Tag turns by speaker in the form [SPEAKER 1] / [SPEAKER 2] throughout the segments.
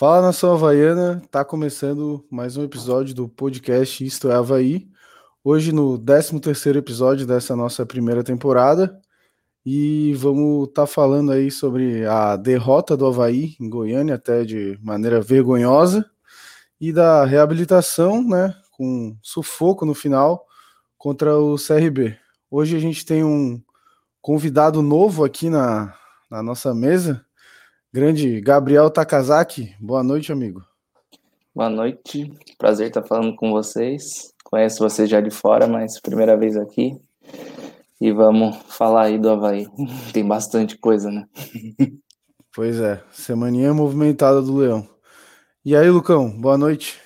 [SPEAKER 1] Fala nação Havaiana, tá começando mais um episódio do podcast Isto é Havaí. Hoje no 13º episódio dessa nossa primeira temporada e vamos estar tá falando aí sobre a derrota do Havaí em Goiânia até de maneira vergonhosa e da reabilitação, né, com sufoco no final contra o CRB. Hoje a gente tem um convidado novo aqui na, na nossa mesa, Grande Gabriel Takazaki, boa noite, amigo.
[SPEAKER 2] Boa noite, prazer estar falando com vocês. Conheço vocês já de fora, mas primeira vez aqui. E vamos falar aí do Havaí. Tem bastante coisa, né?
[SPEAKER 1] Pois é, semaninha movimentada do Leão. E aí, Lucão, boa noite.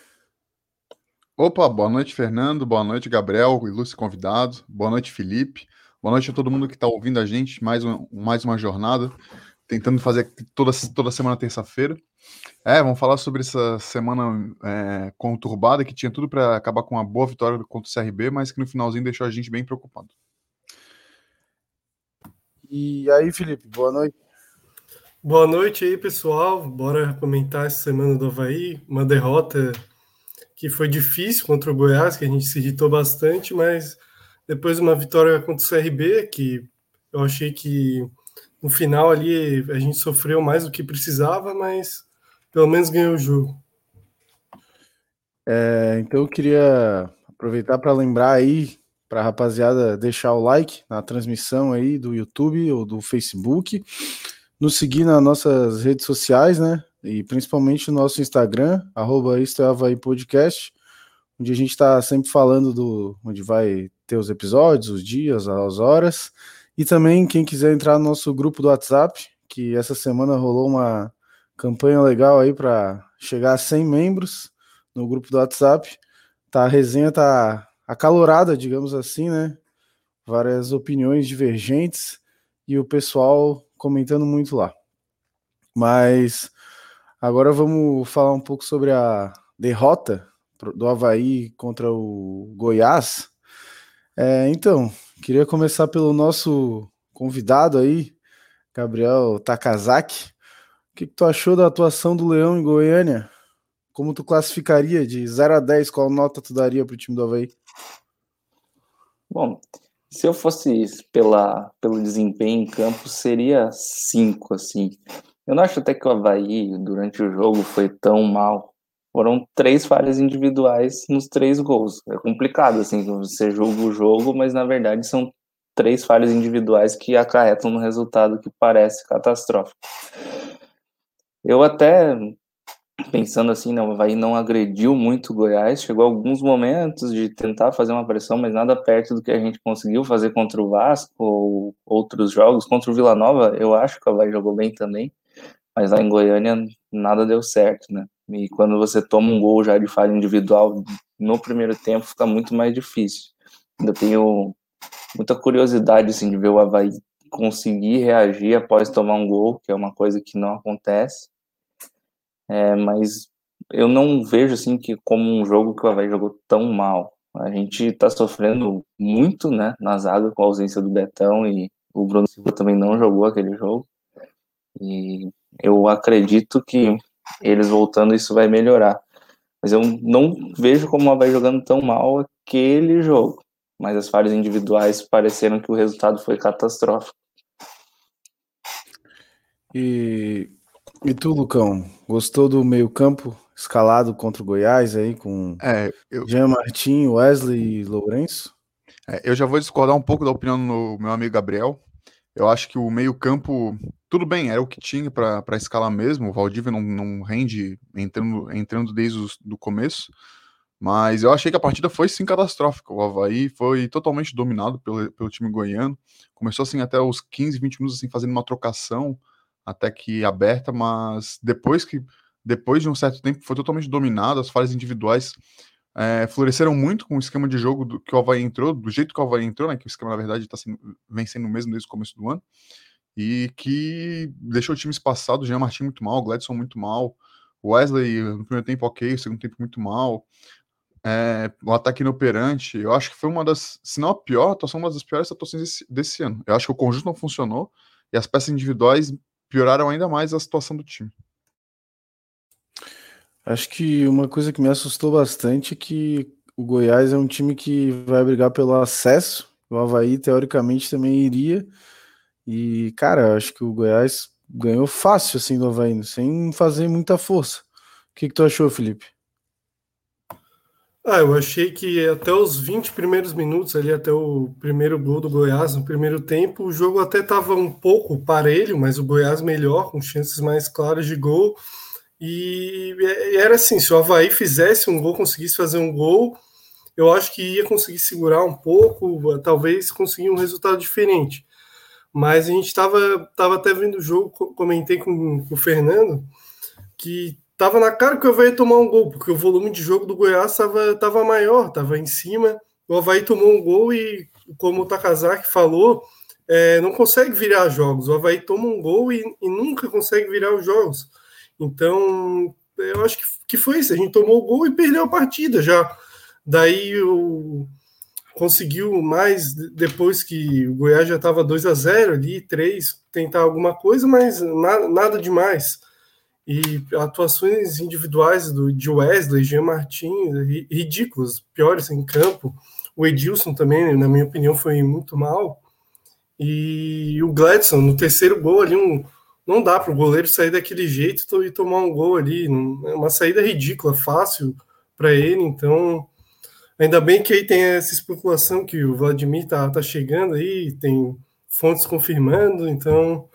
[SPEAKER 3] Opa, boa noite, Fernando. Boa noite, Gabriel, ilustre convidado. Boa noite, Felipe. Boa noite a todo mundo que está ouvindo a gente. Mais, um, mais uma jornada tentando fazer toda, toda semana terça-feira. É, vamos falar sobre essa semana é, conturbada que tinha tudo para acabar com uma boa vitória contra o CRB, mas que no finalzinho deixou a gente bem preocupado.
[SPEAKER 1] E aí, Felipe, boa noite.
[SPEAKER 4] Boa noite aí, pessoal. Bora comentar essa semana do Havaí. Uma derrota que foi difícil contra o Goiás, que a gente se irritou bastante, mas depois uma vitória contra o CRB, que eu achei que no final ali a gente sofreu mais do que precisava, mas pelo menos ganhou o jogo.
[SPEAKER 1] É, então eu queria aproveitar para lembrar aí para a rapaziada deixar o like na transmissão aí do YouTube ou do Facebook, nos seguir nas nossas redes sociais, né? E principalmente no nosso Instagram, arroba Isto é Havaí Podcast, onde a gente está sempre falando do onde vai ter os episódios, os dias, as horas. E também, quem quiser entrar no nosso grupo do WhatsApp, que essa semana rolou uma campanha legal aí para chegar a 100 membros no grupo do WhatsApp. Tá, a resenha tá acalorada, digamos assim, né? Várias opiniões divergentes e o pessoal comentando muito lá. Mas agora vamos falar um pouco sobre a derrota do Havaí contra o Goiás. É, então, Queria começar pelo nosso convidado aí, Gabriel Takazaki. O que, que, tu achou da atuação do Leão em Goiânia? Como tu classificaria de 0 a 10? Qual nota tu daria para o time do Havaí?
[SPEAKER 2] Bom, se eu fosse pela, pelo desempenho em campo, seria 5, assim. Eu não acho até que o Havaí, durante o jogo, foi tão mal foram três falhas individuais nos três gols. É complicado, assim, você julga o jogo, mas na verdade são três falhas individuais que acarretam no resultado que parece catastrófico. Eu até, pensando assim, não, o Havaí não agrediu muito o Goiás, chegou alguns momentos de tentar fazer uma pressão, mas nada perto do que a gente conseguiu fazer contra o Vasco ou outros jogos. Contra o Vila Nova, eu acho que o Havaí jogou bem também, mas lá em Goiânia nada deu certo, né? E quando você toma um gol já de falha individual no primeiro tempo, fica muito mais difícil. Ainda tenho muita curiosidade assim, de ver o Havaí conseguir reagir após tomar um gol, que é uma coisa que não acontece. É, mas eu não vejo assim que como um jogo que o Havaí jogou tão mal. A gente está sofrendo muito, né, na zaga com a ausência do Betão e o Bruno Silva também não jogou aquele jogo. E eu acredito que eles voltando, isso vai melhorar. Mas eu não vejo como ela vai jogando tão mal aquele jogo. Mas as falhas individuais pareceram que o resultado foi catastrófico.
[SPEAKER 1] E, e tu, Lucão, gostou do meio-campo escalado contra o Goiás aí com é, eu... Jean Martin, Wesley e Lourenço?
[SPEAKER 3] É, eu já vou discordar um pouco da opinião do meu amigo Gabriel. Eu acho que o meio-campo, tudo bem, era o que tinha para escalar mesmo. O Valdívia não, não rende entrando, entrando desde o começo. Mas eu achei que a partida foi sim catastrófica. O Havaí foi totalmente dominado pelo, pelo time goiano. Começou assim até os 15, 20 minutos assim, fazendo uma trocação até que aberta, mas depois que depois de um certo tempo foi totalmente dominado, as falhas individuais é, floresceram muito com o esquema de jogo do, que o Havaí entrou, do jeito que o Havaí entrou, né, que o esquema, na verdade, tá sendo, vem sendo o mesmo desde o começo do ano, e que deixou o time espaçado, o Jean Martin muito mal, o Gladson muito mal, o Wesley no primeiro tempo ok, o segundo tempo muito mal, é, o ataque inoperante, eu acho que foi uma das, se não a pior atuação, uma das piores atuações desse, desse ano. Eu acho que o conjunto não funcionou, e as peças individuais pioraram ainda mais a situação do time.
[SPEAKER 1] Acho que uma coisa que me assustou bastante é que o Goiás é um time que vai brigar pelo acesso. O Havaí, teoricamente, também iria. E, cara, acho que o Goiás ganhou fácil assim do Havaí, sem fazer muita força. O que, que tu achou, Felipe?
[SPEAKER 4] Ah, eu achei que até os 20 primeiros minutos, ali até o primeiro gol do Goiás, no primeiro tempo, o jogo até estava um pouco parelho, mas o Goiás melhor, com chances mais claras de gol. E era assim: se o Havaí fizesse um gol, conseguisse fazer um gol, eu acho que ia conseguir segurar um pouco, talvez conseguir um resultado diferente. Mas a gente estava tava até vendo o jogo, comentei com, com o Fernando, que tava na cara que o Havaí ia tomar um gol, porque o volume de jogo do Goiás estava tava maior, estava em cima. O Havaí tomou um gol e, como o Takazaki falou, é, não consegue virar jogos. O Havaí toma um gol e, e, nunca consegue virar os jogos. Então, eu acho que, que foi isso. A gente tomou o gol e perdeu a partida já. Daí o, conseguiu mais depois que o Goiás já estava 2 a 0 ali, 3, tentar alguma coisa, mas nada, nada demais e atuações individuais do, de Wesley, Jean Martins, ridículas, piores em campo. O Edilson também, na minha opinião, foi muito mal. E o Gladson, no terceiro gol ali, um, não dá para o goleiro sair daquele jeito e tomar um gol ali. É uma saída ridícula, fácil para ele. Então, ainda bem que aí tem essa especulação que o Vladimir tá, tá chegando aí, tem fontes confirmando. Então,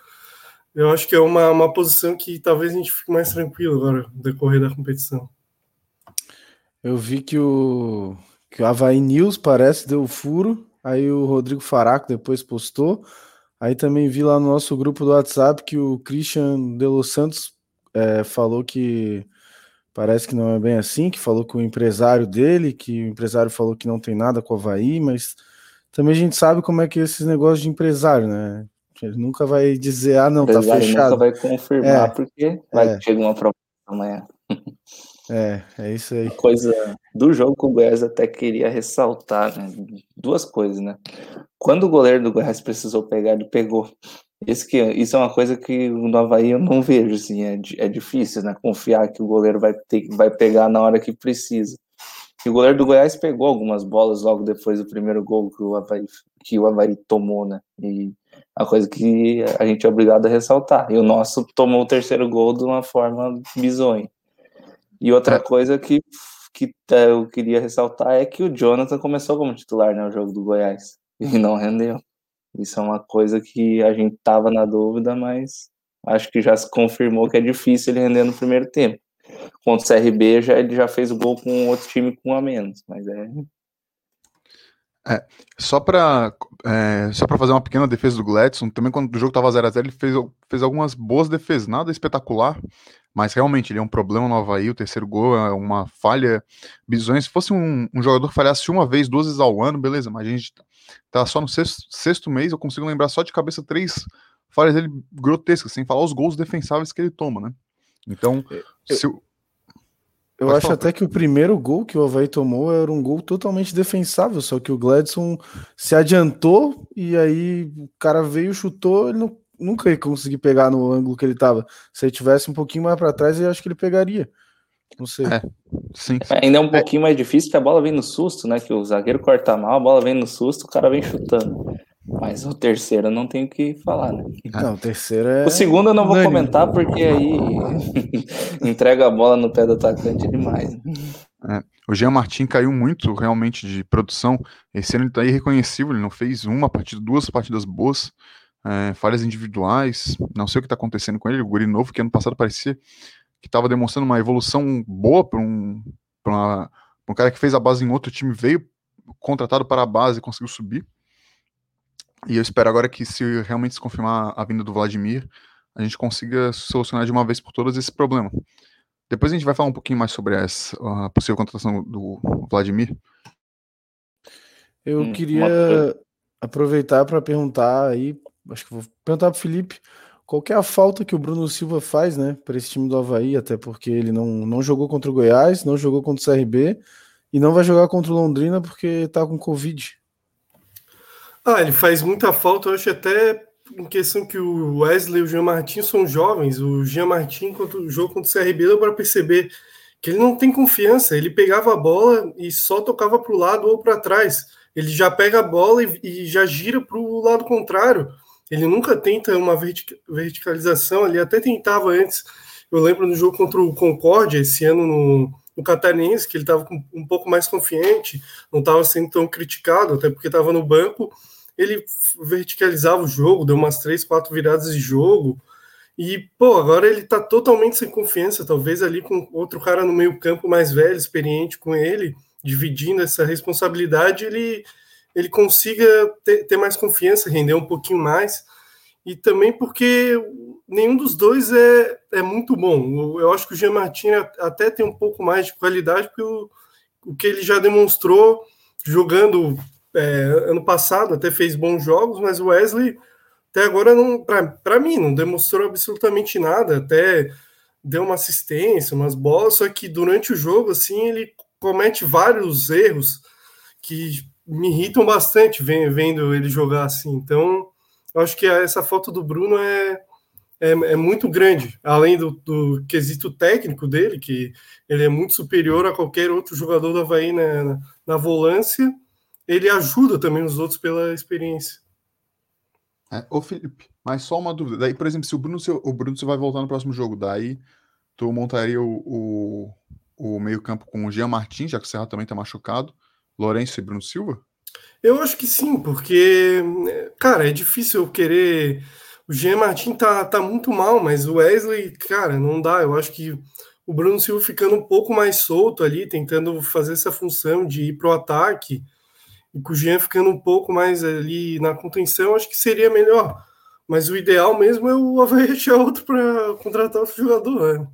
[SPEAKER 4] eu acho que é uma, uma posição que talvez a gente fique mais tranquilo agora no decorrer da competição.
[SPEAKER 1] Eu vi que o, que o Havaí News parece deu furo, aí o Rodrigo Faraco depois postou. Aí também vi lá no nosso grupo do WhatsApp que o Christian de Los Santos é, falou que parece que não é bem assim, que falou com o empresário dele, que o empresário falou que não tem nada com o Havaí, mas também a gente sabe como é que é esses negócios de empresário, né? Ele nunca vai dizer, ah, não, tá fechado.
[SPEAKER 2] nunca vai confirmar, é, porque vai é. chegar uma proposta amanhã.
[SPEAKER 1] É, é isso aí.
[SPEAKER 2] Coisa do jogo que o Goiás até queria ressaltar, né? Duas coisas, né? Quando o goleiro do Goiás precisou pegar, ele pegou. Isso, que, isso é uma coisa que no Havaí eu não vejo, assim, é, é difícil, né? Confiar que o goleiro vai, ter, vai pegar na hora que precisa. E o goleiro do Goiás pegou algumas bolas logo depois do primeiro gol que o Havaí, que o Havaí tomou, né? E a coisa que a gente é obrigado a ressaltar. E o nosso tomou o terceiro gol de uma forma bizonha. E outra é. coisa que, que é, eu queria ressaltar é que o Jonathan começou como titular no né, jogo do Goiás e não rendeu. Isso é uma coisa que a gente tava na dúvida, mas acho que já se confirmou que é difícil ele render no primeiro tempo. Contra o CRB, já, ele já fez o gol com outro time com um a menos, mas é
[SPEAKER 3] é, só para é, só para fazer uma pequena defesa do Gladson, também quando o jogo estava 0 a 0 ele fez, fez algumas boas defesas, nada espetacular, mas realmente ele é um problema no Havaí, o terceiro gol é uma falha bizonha. Se fosse um, um jogador que falhasse uma vez, duas vezes ao ano, beleza, mas a gente tá só no sexto, sexto mês, eu consigo lembrar só de cabeça três falhas dele grotescas, sem falar os gols defensáveis que ele toma, né? Então, eu, se,
[SPEAKER 1] eu Pode acho falar. até que o primeiro gol que o Havaí tomou era um gol totalmente defensável, só que o Gladson se adiantou e aí o cara veio, chutou, ele não, nunca ia conseguir pegar no ângulo que ele estava. Se ele tivesse um pouquinho mais para trás, eu acho que ele pegaria. Não sei.
[SPEAKER 2] É, sim. É, ainda é um pouquinho mais difícil que a bola vem no susto, né? Que o zagueiro corta mal, a bola vem no susto, o cara vem chutando. Mas o terceiro não tenho o que falar, né?
[SPEAKER 1] Não, o terceiro é.
[SPEAKER 2] O segundo eu não vou comentar porque aí entrega a bola no pé do atacante demais.
[SPEAKER 3] É, o Jean Martin caiu muito realmente de produção. Esse ano ele tá irreconhecível, ele não fez uma partida, duas partidas boas, é, falhas individuais. Não sei o que está acontecendo com ele. O Guri novo, que ano passado parecia que estava demonstrando uma evolução boa para um, um cara que fez a base em outro time, veio contratado para a base e conseguiu subir. E eu espero agora que, se realmente se confirmar a vinda do Vladimir, a gente consiga solucionar de uma vez por todas esse problema. Depois a gente vai falar um pouquinho mais sobre essa, a possível contratação do Vladimir.
[SPEAKER 1] Eu hum, queria aproveitar para perguntar aí, acho que vou perguntar para o Felipe, qual é a falta que o Bruno Silva faz, né, para esse time do Havaí, até porque ele não, não jogou contra o Goiás, não jogou contra o CRB e não vai jogar contra o Londrina porque está com Covid.
[SPEAKER 4] Ah, ele faz muita falta, eu acho até em questão que o Wesley e o Jean Martin são jovens. O Jean Martin, quando o jogo contra o CRB, deu para perceber que ele não tem confiança. Ele pegava a bola e só tocava para o lado ou para trás. Ele já pega a bola e, e já gira para o lado contrário. Ele nunca tenta uma verticalização. Ele até tentava antes. Eu lembro no jogo contra o Concórdia, esse ano no, no Catarinense, que ele estava um pouco mais confiante, não estava sendo tão criticado, até porque estava no banco. Ele verticalizava o jogo, deu umas três, quatro viradas de jogo. E, pô, agora ele tá totalmente sem confiança, talvez ali com outro cara no meio-campo mais velho, experiente com ele, dividindo essa responsabilidade, ele, ele consiga ter, ter mais confiança, render um pouquinho mais. E também porque nenhum dos dois é, é muito bom. Eu acho que o Jean Martin até tem um pouco mais de qualidade, porque o, o que ele já demonstrou jogando é, ano passado, até fez bons jogos, mas o Wesley até agora não, para mim, não demonstrou absolutamente nada, até deu uma assistência, umas bolas, só que durante o jogo, assim, ele comete vários erros que me irritam bastante vendo ele jogar assim. Então, acho que essa foto do Bruno é, é, é muito grande, além do, do, quesito técnico dele, que ele é muito superior a qualquer outro jogador do Havaí na, na, na volância, ele ajuda também os outros pela experiência.
[SPEAKER 3] É, ô Felipe, mas só uma dúvida. Daí, por exemplo, se o Bruno, se o Bruno se vai voltar no próximo jogo, daí tu montaria o, o, o meio-campo com o Jean Martins, já que o Serra também tá machucado, Lourenço e Bruno Silva?
[SPEAKER 4] Eu acho que sim, porque, cara, é difícil eu querer. O Jean Martins tá, tá muito mal, mas o Wesley, cara, não dá. Eu acho que o Bruno Silva ficando um pouco mais solto ali, tentando fazer essa função de ir pro ataque e com o Jean ficando um pouco mais ali na contenção, acho que seria melhor. Mas o ideal mesmo é o Havaí achar outro para contratar outro jogador, né?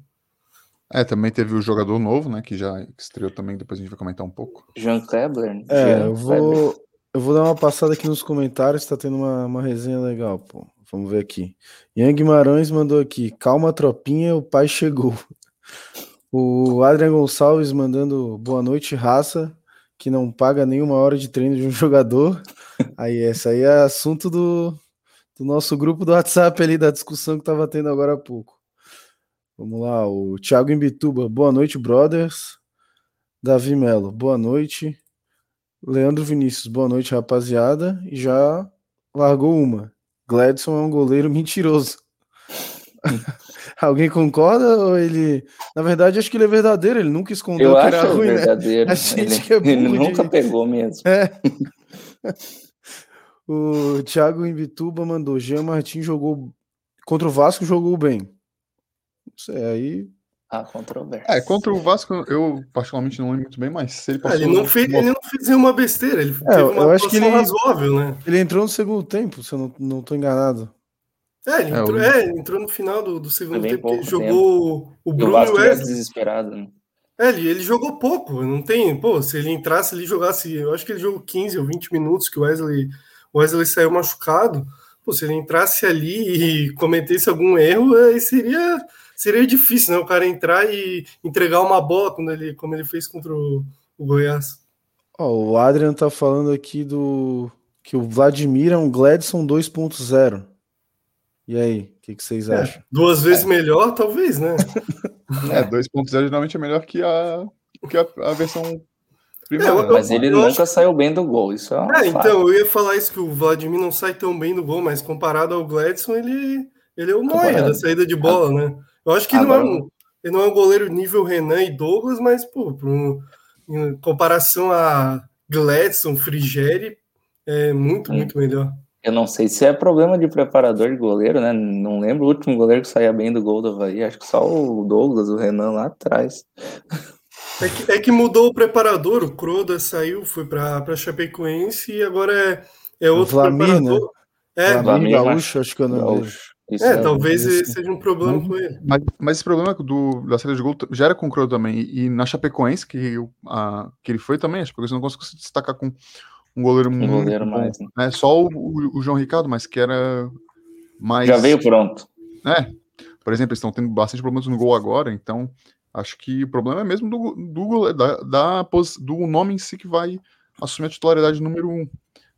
[SPEAKER 3] É, também teve o jogador novo, né? Que já estreou também, depois a gente vai comentar um pouco.
[SPEAKER 2] Jean Kebler. Né?
[SPEAKER 1] É, Jean eu vou, eu vou dar uma passada aqui nos comentários, tá tendo uma, uma resenha legal, pô. Vamos ver aqui. Ian Guimarães mandou aqui: calma, tropinha, o pai chegou. O Adrian Gonçalves mandando boa noite, raça que não paga nenhuma hora de treino de um jogador. Aí, essa aí é assunto do, do nosso grupo do WhatsApp ali, da discussão que estava tendo agora há pouco. Vamos lá, o Thiago Imbituba, boa noite, brothers. Davi Melo, boa noite. Leandro Vinícius, boa noite, rapaziada. E já largou uma. Gladson é um goleiro mentiroso. Alguém concorda ou ele. Na verdade, acho que ele é verdadeiro, ele nunca escondeu
[SPEAKER 2] Eu
[SPEAKER 1] que era ruim,
[SPEAKER 2] né? verdadeiro.
[SPEAKER 1] né?
[SPEAKER 2] A gente ele, é ele nunca de... pegou mesmo.
[SPEAKER 1] É. o Thiago Imbituba mandou: Jean Martins jogou contra o Vasco, jogou bem. Não sei, aí.
[SPEAKER 2] Ah, controvérsia.
[SPEAKER 3] É, contra o Vasco eu particularmente não lembro muito bem, mas se ele
[SPEAKER 4] passou. ele, não fez, ele não fez nenhuma besteira, ele é, teve uma
[SPEAKER 1] eu acho que ele,
[SPEAKER 4] razoável, né?
[SPEAKER 1] Ele entrou no segundo tempo, se eu não, não tô enganado.
[SPEAKER 4] É, ele é, entrou, é, entrou no final do, do segundo tempo, porque jogou tempo. o Bruno e o Wesley.
[SPEAKER 2] desesperado, né?
[SPEAKER 4] É, ele, ele jogou pouco, não tem, pô, se ele entrasse, ele jogasse, eu acho que ele jogou 15 ou 20 minutos que o Wesley, o Wesley saiu machucado. Pô, se ele entrasse ali e cometesse algum erro, aí seria seria difícil, né? O cara entrar e entregar uma bola quando ele, como ele fez contra o, o Goiás.
[SPEAKER 1] Ó, o Adrian tá falando aqui do que o Vladimir é um Gladson 2.0. E aí, o que, que, vocês é, acham?
[SPEAKER 4] Duas vezes é. melhor, talvez, né?
[SPEAKER 3] é, 2.0 geralmente é melhor que a, que a, a versão primeira.
[SPEAKER 2] É, mas ele nunca acho... saiu bem do gol, isso é,
[SPEAKER 4] é então, eu ia falar isso, que o Vladimir não sai tão bem do gol, mas comparado ao Gladson, ele, ele é o Noia da saída de bola, né? Eu acho que Agora... não é um, ele não é um goleiro nível Renan e Douglas, mas, pô, um, em comparação a Gladson, Frigeri, é muito, hum. muito melhor.
[SPEAKER 2] Eu não sei se é problema de preparador de goleiro, né? Não lembro o último goleiro que saía bem do gol do Havaí. Acho que só o Douglas, o Renan lá atrás.
[SPEAKER 4] É que, é que mudou o preparador. O Croda saiu, foi para Chapecoense e agora é, é outro
[SPEAKER 1] Vlamir,
[SPEAKER 4] preparador.
[SPEAKER 1] Né? É, Vlamir Gaúcho, acho que eu não
[SPEAKER 4] é, é, talvez é seja um problema com ele.
[SPEAKER 3] Mas, mas esse problema do, da saída de gol já era com o Croda também. E, e na Chapecoense, que, a, que ele foi também, acho que você não conseguiu se destacar com um goleiro um muito goleiro bom. Mais, né? né? Só o, o, o, João Ricardo, mas que era mais.
[SPEAKER 2] Já veio pronto.
[SPEAKER 3] É. Por exemplo, eles estão tendo bastante problemas no gol agora, então acho que o problema é mesmo do, do, da, da, do nome em si que vai assumir a titularidade número um,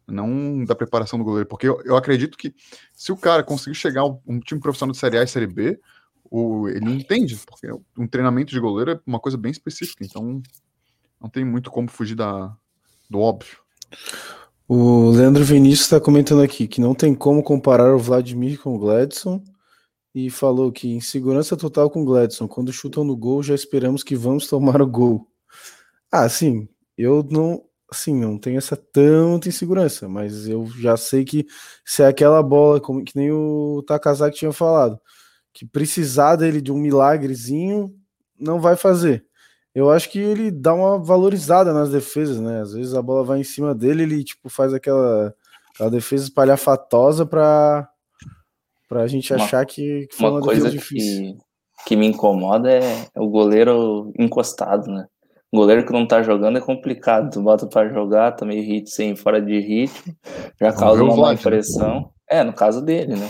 [SPEAKER 3] não da preparação do goleiro, porque eu, eu acredito que se o cara conseguir chegar um time profissional de Série A e Série B, o, ele entende, porque um treinamento de goleiro é uma coisa bem específica, então não tem muito como fugir da, do óbvio.
[SPEAKER 1] O Leandro Vinícius está comentando aqui que não tem como comparar o Vladimir com o Gladson e falou que em segurança total com o Gladson, quando chutam no gol já esperamos que vamos tomar o gol. Ah, sim, eu não, assim, não tenho essa tanta insegurança, mas eu já sei que se é aquela bola, como que nem o Takazaki tinha falado, que precisar dele de um milagrezinho, não vai fazer. Eu acho que ele dá uma valorizada nas defesas, né? Às vezes a bola vai em cima dele, ele tipo faz aquela, aquela defesa espalhafatosa para para a gente uma, achar que, que
[SPEAKER 2] foi uma, uma coisa difícil. Que, que me incomoda é o goleiro encostado, né? Goleiro que não tá jogando é complicado. Tu bota para jogar, tá meio hit sem fora de ritmo, já causa uma má impressão. É, no caso dele, né?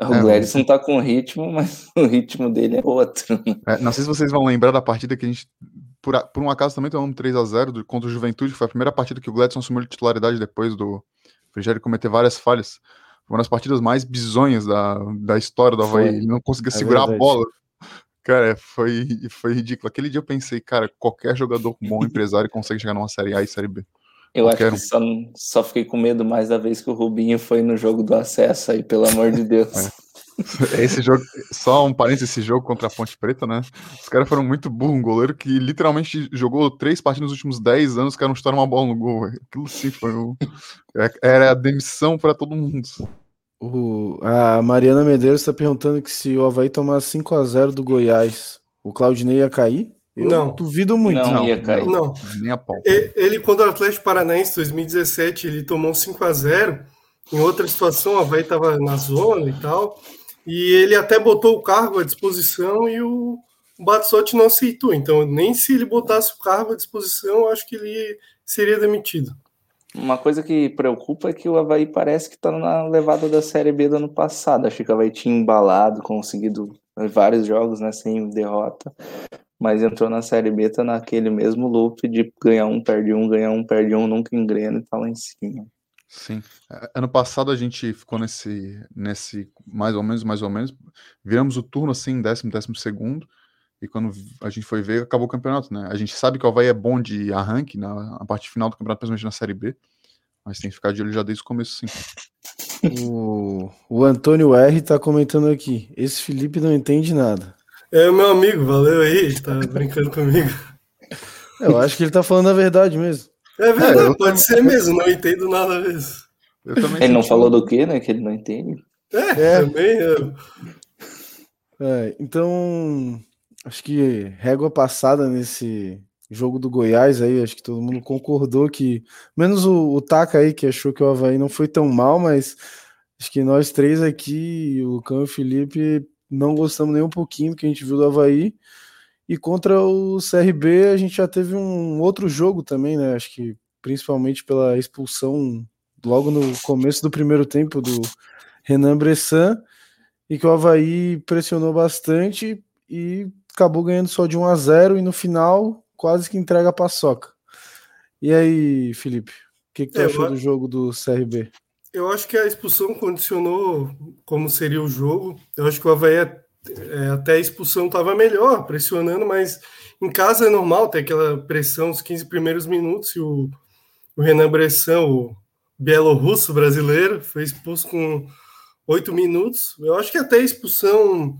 [SPEAKER 2] O é, Gladson tá com ritmo, mas o ritmo dele é outro.
[SPEAKER 3] É, não sei se vocês vão lembrar da partida que a gente, por, por um acaso, também tomamos 3 a 0 contra o Juventude, foi a primeira partida que o Gladson assumiu titularidade depois do Frigério cometer várias falhas. Foi uma das partidas mais bizonhas da, da história do Havaí. Ele não conseguia é segurar verdade. a bola. Cara, foi, foi ridículo. Aquele dia eu pensei, cara, qualquer jogador bom empresário consegue chegar numa Série A e Série B.
[SPEAKER 2] Eu qualquer acho que só, só fiquei com medo mais da vez que o Rubinho foi no jogo do acesso aí, pelo amor de Deus.
[SPEAKER 3] É. Esse jogo, só um parênteses, esse jogo contra a Ponte Preta, né? Os caras foram muito burros, um goleiro que literalmente jogou três partidas nos últimos dez anos, os caras não estouraram uma bola no gol. Aquilo sim foi um... É, era a demissão para todo mundo.
[SPEAKER 1] O, a Mariana Medeiros está perguntando que se o Havaí tomar 5 a 0 do Goiás, o Claudinei ia cair? Eu não. Duvido muito.
[SPEAKER 2] Não, não ia cair.
[SPEAKER 4] Não. Nem a pau. Ele, quando o Atlético Paranaense 2017, ele tomou 5 a 0 Em outra situação, o Havaí estava na zona e tal. E ele até botou o cargo à disposição e o Batsotti não aceitou. Então, nem se ele botasse o cargo à disposição, eu acho que ele seria demitido.
[SPEAKER 2] Uma coisa que preocupa é que o Havaí parece que está na levada da Série B do ano passado. Acho que o Havaí tinha embalado, conseguido vários jogos né, sem derrota, mas entrou na Série B, tá naquele mesmo loop de ganhar um, perde um, ganhar um, perde um, nunca engrena e tá lá em cima.
[SPEAKER 3] Sim. Ano passado a gente ficou nesse, nesse mais ou menos, mais ou menos, viramos o turno assim, décimo, décimo segundo, e quando a gente foi ver, acabou o campeonato, né? A gente sabe que o Havaí é bom de arranque na, na parte final do campeonato, principalmente na Série B, mas tem que ficar de olho já desde o começo, sim.
[SPEAKER 1] O, o Antônio R tá comentando aqui. Esse Felipe não entende nada.
[SPEAKER 4] É meu amigo, valeu aí, tá brincando comigo.
[SPEAKER 1] Eu acho que ele tá falando a verdade mesmo.
[SPEAKER 4] É verdade, é, pode ser mesmo, não entendo nada mesmo.
[SPEAKER 2] ele não falou do que, né? Que ele não entende.
[SPEAKER 4] É, é. também.
[SPEAKER 1] É, então, acho que régua passada nesse jogo do Goiás aí, acho que todo mundo concordou que, menos o, o Taka aí, que achou que o Havaí não foi tão mal, mas acho que nós três aqui, o Cão e o Felipe, não gostamos nem um pouquinho do que a gente viu do Havaí. E contra o CRB a gente já teve um outro jogo também, né? Acho que principalmente pela expulsão logo no começo do primeiro tempo do Renan Bressan, e que o Havaí pressionou bastante e acabou ganhando só de 1 a 0 e no final quase que entrega a paçoca. E aí, Felipe, o que, que tu é, achou do jogo do CRB?
[SPEAKER 4] Eu acho que a expulsão condicionou como seria o jogo. Eu acho que o Havaí é, é, até a expulsão estava melhor, pressionando, mas em casa é normal ter aquela pressão os 15 primeiros minutos e o, o Renan Bressan, o bielorrusso brasileiro, foi expulso com oito minutos. Eu acho que até a expulsão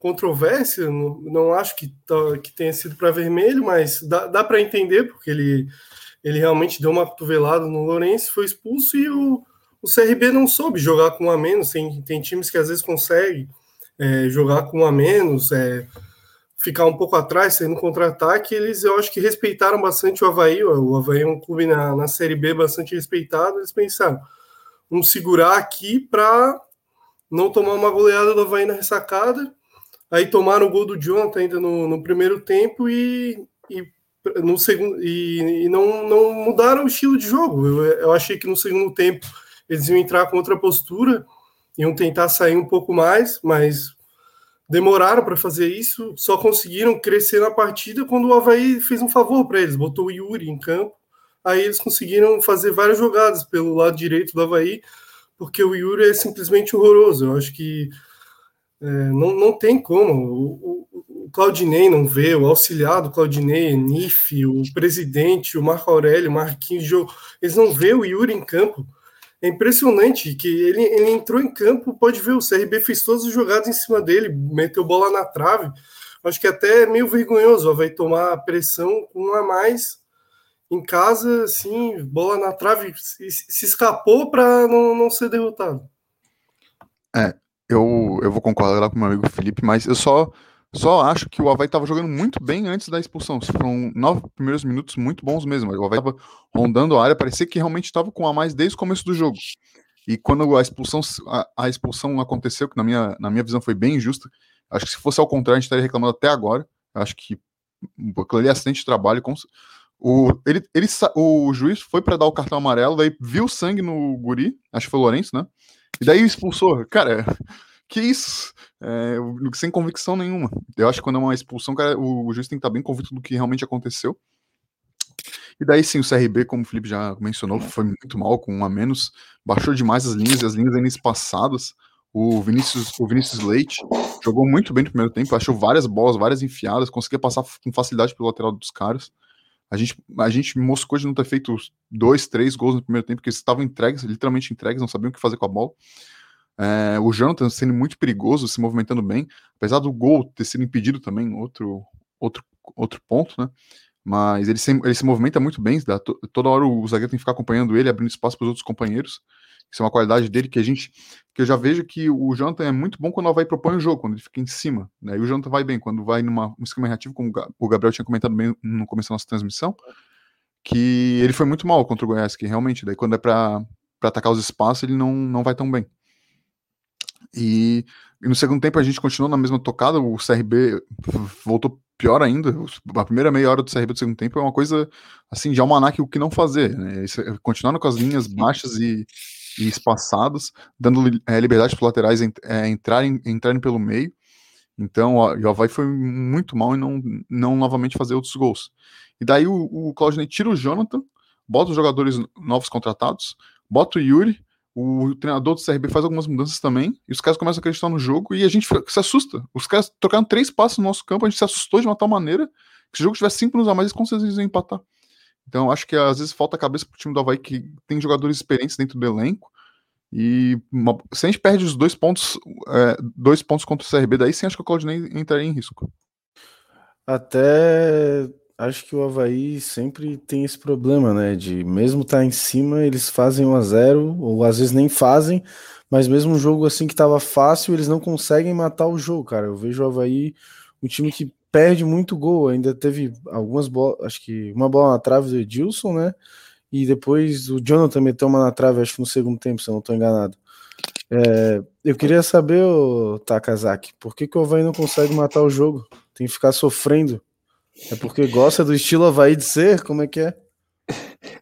[SPEAKER 4] controvérsia, não, não acho que, tá, que tenha sido para vermelho, mas dá, dá para entender, porque ele, ele realmente deu uma cotovelada no Lourenço, foi expulso e o, o CRB não soube jogar com um a menos. Tem, tem times que às vezes conseguem é, jogar com um a menos, é, ficar um pouco atrás, no contra-ataque. Eles, eu acho que respeitaram bastante o Havaí. O Havaí é um clube na, na Série B bastante respeitado. Eles pensaram, vamos segurar aqui para não tomar uma goleada do Havaí na ressacada Aí tomaram o gol do Jonathan ainda no, no primeiro tempo e, e no segundo e, e, não, não mudaram o estilo de jogo. Eu, eu achei que no segundo tempo eles iam entrar com outra postura, iam tentar sair um pouco mais, mas demoraram para fazer isso, só conseguiram crescer na partida quando o Havaí fez um favor para eles, botou o Yuri em campo. Aí eles conseguiram fazer várias jogadas pelo lado direito do Havaí, porque o Yuri é simplesmente horroroso. Eu acho que não, não tem como. O, o, o, Claudinei não vê, o auxiliar do Claudinei, Nif, o presidente, o Marco Aurélio, o Marquinhos, eles não vê o Yuri em campo. É impressionante que ele, ele entrou em campo, pode ver, o CRB fez todas as jogadas em cima dele, meteu bola na trave. Acho que até é meio vergonhoso, ó, vai tomar pressão com um a mais em casa, assim, bola na trave, se, se escapou para não, não ser derrotado.
[SPEAKER 3] É, eu, eu vou concordar com o meu amigo Felipe, mas eu só, só acho que o Havaí estava jogando muito bem antes da expulsão. Foram nove primeiros minutos muito bons mesmo. O Havaí estava rondando a área, parecia que realmente estava com a mais desde o começo do jogo. E quando a expulsão, a, a, expulsão aconteceu, que na minha, na minha visão foi bem injusta, acho que se fosse ao contrário, a gente estaria reclamando até agora. Acho que aquilo ali é acidente de trabalho. Com, o, ele, ele, o juiz foi para dar o cartão amarelo, daí viu sangue no guri, acho que foi o Lourenço, né? E daí expulsou. Cara, que isso? É, sem convicção nenhuma. Eu acho que quando é uma expulsão, cara, o, o juiz tem que estar bem convicto do que realmente aconteceu. E daí sim, o CRB, como o Felipe já mencionou, foi muito mal, com um a menos, baixou demais as linhas, e as linhas ainda espaçadas. O Vinícius, o Vinícius Leite jogou muito bem no primeiro tempo, achou várias bolas, várias enfiadas, conseguia passar com facilidade pelo lateral dos caras. A gente, a gente moscou de não ter feito dois, três gols no primeiro tempo, porque eles estavam entregues, literalmente entregues, não sabiam o que fazer com a bola. É, o Jonathan sendo muito perigoso, se movimentando bem, apesar do gol ter sido impedido também, outro, outro, outro ponto, né? Mas ele se, ele se movimenta muito bem, toda hora o zagueiro tem que ficar acompanhando ele, abrindo espaço para os outros companheiros. Isso é uma qualidade dele que a gente. que eu já vejo que o Jonathan é muito bom quando vai propor um jogo, quando ele fica em cima. Né? E o Jonathan vai bem, quando vai numa um esquema reativo, como o Gabriel tinha comentado bem no começo da nossa transmissão, que ele foi muito mal contra o Goiás, que realmente, daí quando é para atacar os espaços, ele não, não vai tão bem. E, e, no segundo tempo a gente continuou na mesma tocada, o CRB voltou pior ainda. A primeira meia hora do CRB do segundo tempo é uma coisa assim de almanac o que não fazer, né? Continuando com as linhas baixas e, e espaçadas, dando é, liberdade para os laterais é, entrarem, entrarem pelo meio. Então, o Havaí foi muito mal e não, não novamente fazer outros gols. E daí o, o Claudinei tira o Jonathan, bota os jogadores novos contratados, bota o Yuri, o treinador do CRB faz algumas mudanças também, e os caras começam a acreditar no jogo, e a gente se assusta. Os caras trocaram três passos no nosso campo, a gente se assustou de uma tal maneira que se o jogo tivesse cinco minutos a mais, eles com certeza empatar. Então, acho que às vezes falta a cabeça pro time do Havaí que tem jogadores experientes dentro do elenco, e uma, se a gente perde os dois pontos, é, dois pontos contra o CRB, daí sim acho que o Claudinei entraria em risco.
[SPEAKER 1] Até acho que o Havaí sempre tem esse problema, né? De mesmo estar tá em cima, eles fazem 1 a 0 ou às vezes nem fazem, mas mesmo um jogo assim que estava fácil, eles não conseguem matar o jogo, cara. Eu vejo o Havaí um time que perde muito gol. Ainda teve algumas bolas, acho que uma bola na trave do Edilson, né? e depois o Jonathan meteu uma na trave, acho que no segundo tempo, se eu não estou enganado. É, eu queria saber, Takazaki, por que, que o Havaí não consegue matar o jogo? Tem que ficar sofrendo. É porque gosta do estilo Havaí de ser? Como é que é?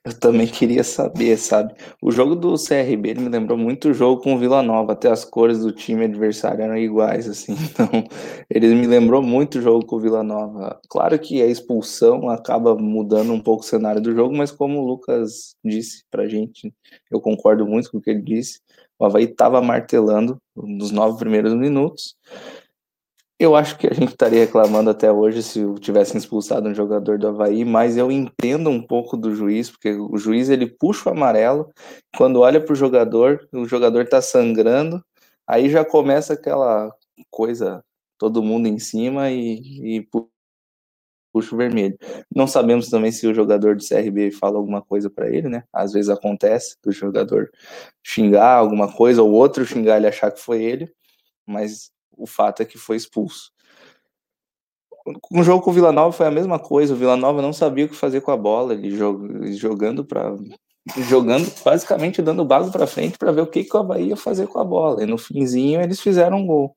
[SPEAKER 2] Eu também queria saber, sabe? O jogo do CRB me lembrou muito o jogo com o Vila Nova, até as cores do time adversário eram iguais, assim. Então, ele me lembrou muito o jogo com o Vila Nova. Claro que a expulsão acaba mudando um pouco o cenário do jogo, mas como o Lucas disse pra gente, eu concordo muito com o que ele disse. O Havaí estava martelando nos nove primeiros minutos. Eu acho que a gente estaria reclamando até hoje se tivessem expulsado um jogador do Havaí, mas eu entendo um pouco do juiz, porque o juiz ele puxa o amarelo, quando olha para o jogador, o jogador está sangrando, aí já começa aquela coisa, todo mundo em cima e, e puxa o vermelho. Não sabemos também se o jogador do CRB fala alguma coisa para ele, né? Às vezes acontece do jogador xingar alguma coisa, ou outro xingar ele achar que foi ele, mas o fato é que foi expulso. O jogo com o Vila Nova foi a mesma coisa. O Vila Nova não sabia o que fazer com a bola, ele jogando para jogando basicamente dando bago para frente para ver o que, que o Havaí ia fazer com a bola. E no finzinho eles fizeram um gol.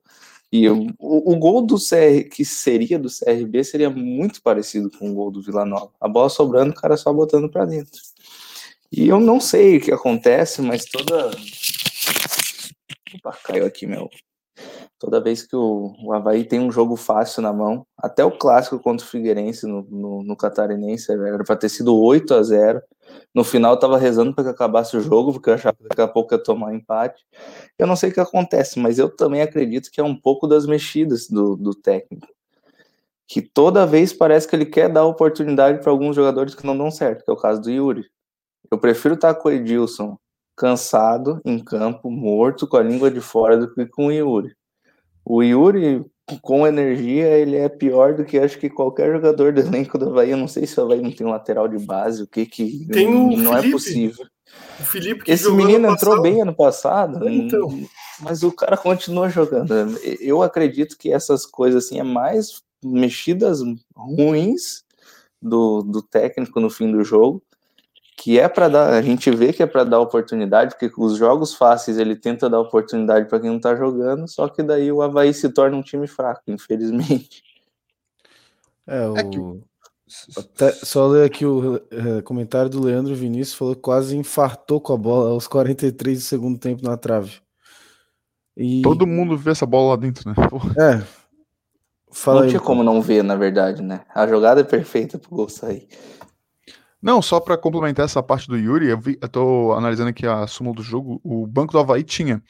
[SPEAKER 2] E o, o, gol do CR, que seria do CRB seria muito parecido com o gol do Vila Nova. A bola sobrando, o cara só botando para dentro. E eu não sei o que acontece, mas toda. Opa, caiu aqui meu, Toda vez que o, o Havaí tem um jogo fácil na mão, até o clássico contra o Figueirense no, no, no Catarinense, era para ter sido 8 a 0 No final, eu tava rezando para que acabasse o jogo, porque eu achava que daqui a pouco ia tomar um empate. Eu não sei o que acontece, mas eu também acredito que é um pouco das mexidas do, do técnico. Que toda vez parece que ele quer dar oportunidade para alguns jogadores que não dão certo, que é o caso do Yuri. Eu prefiro estar com o Edilson cansado, em campo, morto, com a língua de fora, do que com o Yuri. O Yuri, com energia, ele é pior do que acho que qualquer jogador do elenco do Havaí. Eu não sei se o Havaí não tem lateral de base, o que que
[SPEAKER 4] tem
[SPEAKER 2] não,
[SPEAKER 4] não
[SPEAKER 2] é possível.
[SPEAKER 4] O Felipe que
[SPEAKER 2] Esse menino entrou
[SPEAKER 4] passado.
[SPEAKER 2] bem ano passado,
[SPEAKER 4] Então.
[SPEAKER 2] mas o cara continua jogando. Eu acredito que essas coisas assim é mais mexidas ruins do, do técnico no fim do jogo que é para dar, a gente vê que é para dar oportunidade, porque os jogos fáceis ele tenta dar oportunidade para quem não tá jogando, só que daí o Havaí se torna um time fraco, infelizmente.
[SPEAKER 1] É, o...
[SPEAKER 3] É que o-
[SPEAKER 1] Até- só ler aqui o eh, comentário do Leandro Vinícius, falou que quase infartou com a bola aos 43 do segundo tempo na trave. E,
[SPEAKER 3] Todo mundo vê essa bola lá dentro, né? Pô,
[SPEAKER 1] É. Fala
[SPEAKER 2] não
[SPEAKER 1] aí.
[SPEAKER 2] tinha como não ver, na verdade, né? A jogada é perfeita pro gol sair.
[SPEAKER 3] Não, só pra complementar essa parte do Yuri, eu, vi, eu tô analisando aqui a súmula do jogo. O banco do Havaí tinha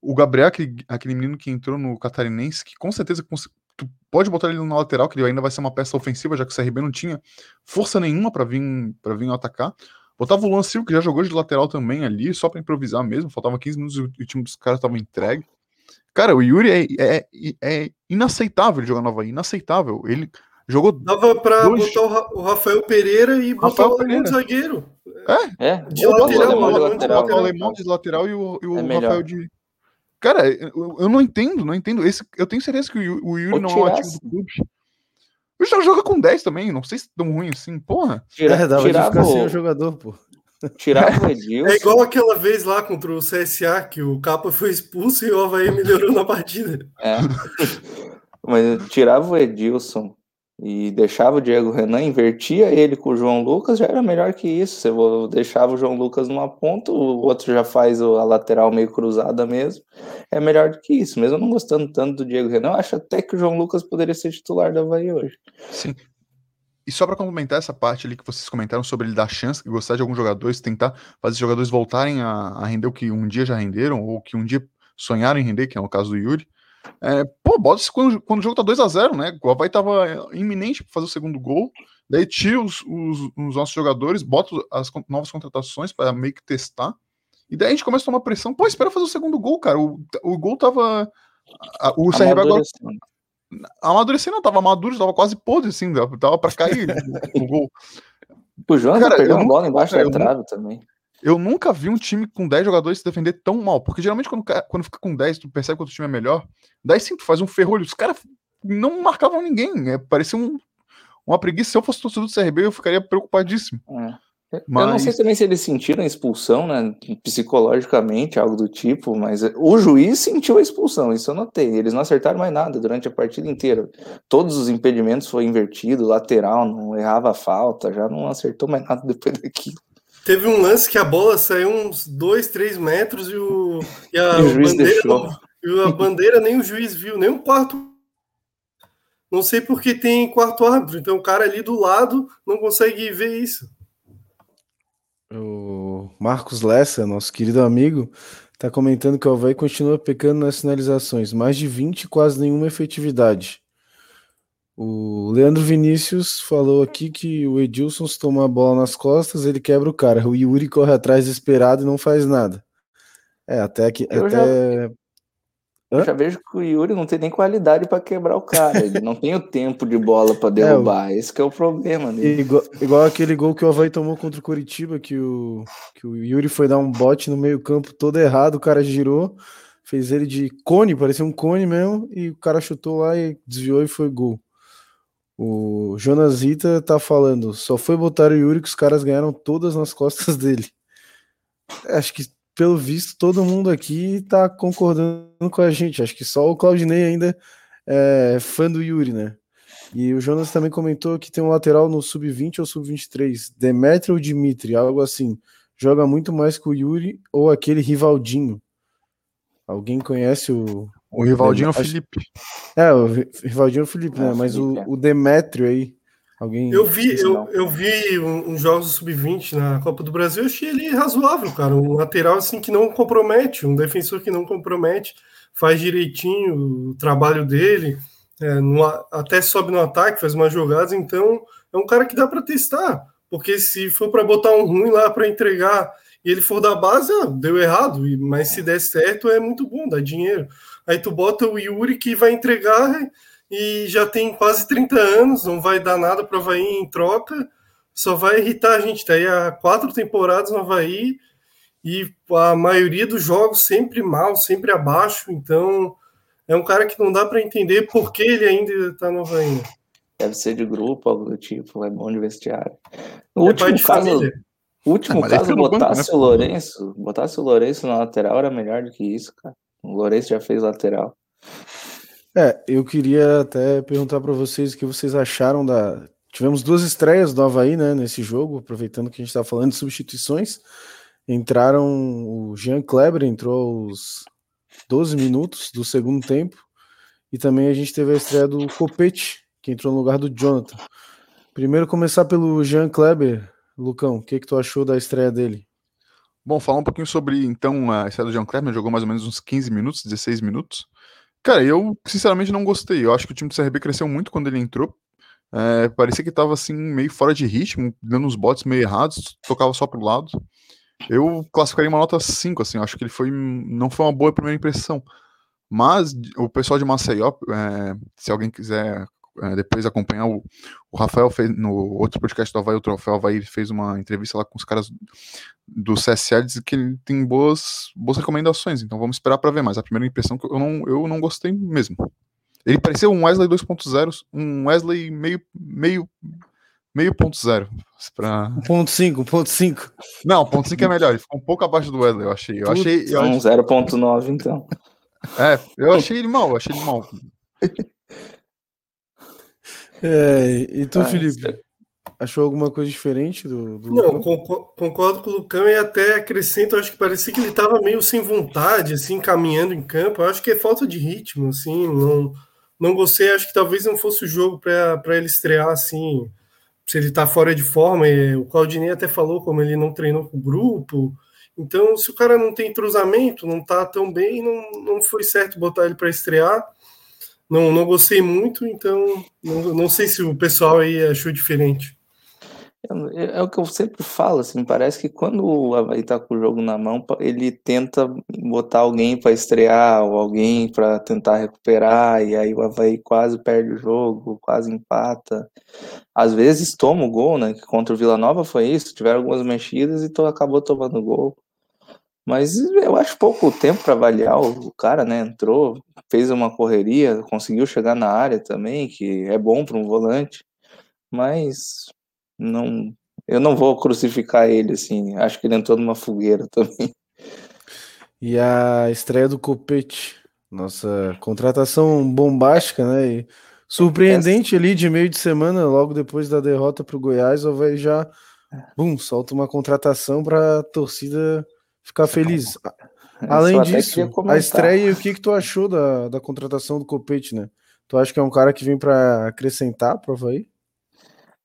[SPEAKER 3] o Gabriel, aquele, aquele menino que entrou no Catarinense, que com certeza cons- tu pode botar ele na lateral, que ele ainda vai ser uma peça ofensiva, já que o CRB não tinha força nenhuma pra vir para vir atacar. Botava o Luan Silva, que já jogou de lateral também ali, só pra improvisar mesmo. Faltava 15 minutos e o, time dos caras tava entregue. Cara, o Yuri é, é, é inaceitável jogar no Havaí, inaceitável. Ele jogou.
[SPEAKER 4] Dava para
[SPEAKER 3] Dois-
[SPEAKER 4] botar o, Ra- o Rafael Pereira e botar
[SPEAKER 3] Rafael
[SPEAKER 4] o alemão de
[SPEAKER 3] Pereira.
[SPEAKER 4] zagueiro.
[SPEAKER 2] É,
[SPEAKER 4] De
[SPEAKER 2] bota o
[SPEAKER 4] lateral,
[SPEAKER 2] de lateral.
[SPEAKER 3] O alemão de lateral e o, e o
[SPEAKER 2] É.
[SPEAKER 3] Rafael de. Cara, eu, eu não entendo, não entendo. Esse, eu tenho certeza que o, Yu- o Yuri não é o ativo do clube. O já joga com 10 também, não sei se tão ruim assim, porra.
[SPEAKER 2] Tira,
[SPEAKER 1] É, dava de
[SPEAKER 2] tirava,
[SPEAKER 1] ficar sem o
[SPEAKER 2] o,
[SPEAKER 1] jogador, pô.
[SPEAKER 2] tirava o Edilson.
[SPEAKER 4] É igual aquela vez lá contra o CSA, que o Capa foi expulso e o Havaí melhorou na partida.
[SPEAKER 2] É. Mas eu tirava o Edilson e deixava o Diego Renan, invertia ele com o João Lucas, já era melhor que isso. Você vo- deixava o João Lucas numa ponta, o outro já faz a lateral meio cruzada mesmo. É melhor do que isso. Mesmo não gostando tanto do Diego Renan, acho até que o João Lucas poderia ser titular da Havaí hoje.
[SPEAKER 3] Sim. E só pra complementar essa parte ali que vocês comentaram sobre ele dar chance, gostar de alguns jogadores, tentar fazer os jogadores voltarem a, a render o que um dia já renderam, ou que um dia sonharam em render, que é o caso do Yuri. É, pô, bota quando, quando o jogo tá 2x0, né? O Havaí tava iminente pra fazer o segundo gol. Daí tira os, os, os nossos jogadores, bota as novas contratações para meio que testar. E daí a gente começa a tomar pressão. Pô, espera fazer o segundo gol, cara. O, o gol tava. a- O CRB agora
[SPEAKER 2] Amadurecendo.
[SPEAKER 3] tava maduro, tava quase podre, assim, tava pra cair o, gol.
[SPEAKER 2] O João
[SPEAKER 3] Cara,
[SPEAKER 2] perdeu
[SPEAKER 3] não-
[SPEAKER 2] bola embaixo
[SPEAKER 3] cara,
[SPEAKER 2] da
[SPEAKER 3] não-
[SPEAKER 2] trave também.
[SPEAKER 3] Eu nunca vi um time com 10 jogadores se defender tão mal, porque geralmente quando, quando fica com 10, tu percebe que o time é melhor, daí sim, tu faz um ferrolho. Os caras não marcavam ninguém, é, parecia um, uma preguiça. Se eu fosse torcedor do CRB, eu ficaria preocupadíssimo.
[SPEAKER 2] É. Eu não sei
[SPEAKER 3] Mas-
[SPEAKER 2] também se eles sentiram a expulsão, né? Psicologicamente, algo do tipo, mas o juiz sentiu a expulsão, isso eu notei. Eles não acertaram mais nada durante a partida inteira. Todos os impedimentos foram invertidos, lateral, não errava a falta, já não acertou mais nada depois daquilo.
[SPEAKER 4] Teve um lance que a bola saiu uns 2, 3 metros e, o, e a,
[SPEAKER 2] E o juiz
[SPEAKER 4] bandeira, não- e a bandeira nem o juiz viu, nem o quarto. Não sei porque tem quarto árbitro, então o cara ali do lado não consegue ver isso.
[SPEAKER 1] O Marcos Lessa, nosso querido amigo, tá comentando que o Havaí continua pecando nas sinalizações, mais de 20 e quase nenhuma efetividade. O Leandro Vinícius falou aqui que o Edilson se toma a bola nas costas, ele quebra o cara. O Yuri corre atrás desesperado e não faz nada. É, até que
[SPEAKER 2] Eu
[SPEAKER 1] até
[SPEAKER 2] Eu
[SPEAKER 1] Hã?
[SPEAKER 2] já vejo que o Yuri não tem nem qualidade para quebrar o cara, ele não tem o tempo de bola para derrubar, esse que é o problema dele.
[SPEAKER 1] igual, igual aquele gol que o Havaí tomou contra o Coritiba, que o, que o Yuri foi dar um bote no meio-campo todo errado, o cara girou, fez ele de cone, parecia um cone mesmo, e o cara chutou lá e desviou e foi gol. O Jonas Rita tá falando, só foi botar o Yuri que os caras ganharam todas nas costas dele. Acho que, pelo visto, todo mundo aqui tá concordando com a gente. Acho que só o Claudinei ainda é fã do Yuri, né? E o Jonas também comentou que tem um lateral no sub-20 ou sub-23, Demetri ou Dimitri, algo assim. Joga muito mais que o Yuri ou aquele Rivaldinho. Alguém conhece o,
[SPEAKER 3] O Rivaldinho é o Felipe.
[SPEAKER 1] É, o Rivaldinho é o Felipe, né? Mas o, o Demétrio aí. Alguém.
[SPEAKER 4] Eu vi, eu, eu vi uns jogos sub-20 na Copa do Brasil, eu achei ele razoável, cara. Um lateral assim que não compromete, um defensor que não compromete, faz direitinho o trabalho dele, é, no, até sobe no ataque, faz umas jogadas, então é um cara que dá para testar. Porque se for para botar um ruim lá para entregar e ele for da base, ah, deu errado, mas se der certo é muito bom, dá dinheiro. Aí tu bota o Yuri que vai entregar e já tem quase 30 anos, não vai dar nada para o Havaí em troca, só vai irritar a gente. Tá aí há quatro temporadas no Havaí e a maioria dos jogos sempre mal, sempre abaixo, então é um cara que não dá para entender por que ele ainda está no Havaí.
[SPEAKER 2] Deve ser de grupo, algo do tipo, é bom de vestiário. No é último caso, último é, caso botasse banco, né? o Lourenço, botasse o Lourenço na lateral era melhor do que isso, cara. O Lourenço já fez lateral.
[SPEAKER 1] É, eu queria até perguntar para vocês o que vocês acharam da. Tivemos duas estreias do Havaí, né, nesse jogo, aproveitando que a gente está falando de substituições. Entraram o Jean Kleber, entrou aos 12 minutos do segundo tempo, e também a gente teve a estreia do Copete, que entrou no lugar do Jonathan. Primeiro começar pelo Jean Kleber, Lucão, o que, que tu achou da estreia dele?
[SPEAKER 3] Bom, falar um pouquinho sobre então a estreia do Jean Kleber, jogou mais ou menos uns 15 minutos, 16 minutos. Cara, eu sinceramente não gostei. Eu acho que o time do CRB cresceu muito quando ele entrou. É, parecia que tava assim, meio fora de ritmo, dando uns botes meio errados, tocava só pro lado. Eu classificaria uma nota 5, assim, acho que ele foi. Não foi uma boa primeira impressão. Mas o pessoal de Maceió, é, se alguém quiser depois acompanhar o, o Rafael fez no outro podcast do Havaí, o Troféu Havaí, fez uma entrevista lá com os caras do CSA, diz que ele tem boas, boas recomendações, então vamos esperar para ver, mas a primeira impressão que eu não, eu não gostei mesmo. Ele pareceu um Wesley 2.0, um Wesley meio, meio, meio ponto zero. Pra...
[SPEAKER 1] 1.5, 1.5.
[SPEAKER 3] Não, 1.5 é melhor, ele ficou um pouco abaixo do Wesley, eu achei. Eu achei
[SPEAKER 2] eu um 0.9, então.
[SPEAKER 3] É, eu achei ele mal, eu achei ele mal.
[SPEAKER 1] É, e tu, ah, Felipe? Achou alguma coisa diferente do, do
[SPEAKER 4] Não, concordo com o Lucão e até acrescento, acho que parecia que ele estava meio sem vontade, assim, caminhando em campo. Eu acho que é falta de ritmo, assim, não, não gostei, acho que talvez não fosse o jogo para ele estrear assim, se ele está fora de forma. o Claudinei até falou como ele não treinou com o grupo. Então, se o cara não tem entrosamento, não está tão bem, não, não foi certo botar ele para estrear não, não gostei muito, então não, não sei se o pessoal aí achou diferente.
[SPEAKER 2] É, é, o que eu sempre falo, assim, parece que quando o Havaí tá com o jogo na mão, ele tenta botar alguém para estrear ou alguém para tentar recuperar, e aí o Havaí quase perde o jogo, quase empata. Às vezes toma o gol, né? Que contra o Vila Nova foi isso, tiveram algumas mexidas e acabou tomando gol. Mas eu acho pouco tempo para avaliar o cara, né? Entrou, fez uma correria, conseguiu chegar na área também, que é bom para um volante, mas não, eu não vou crucificar ele assim. Acho que ele entrou numa fogueira também.
[SPEAKER 1] E a estreia do Copete, nossa contratação bombástica, né? E surpreendente ali de meio de semana, logo depois da derrota para o Goiás, o vai já, bum, solta uma contratação para a torcida ficar feliz. Além disso, a estreia, o que, que tu achou da, da contratação do Copete, né? Tu acha que é um cara que vem para acrescentar para aí?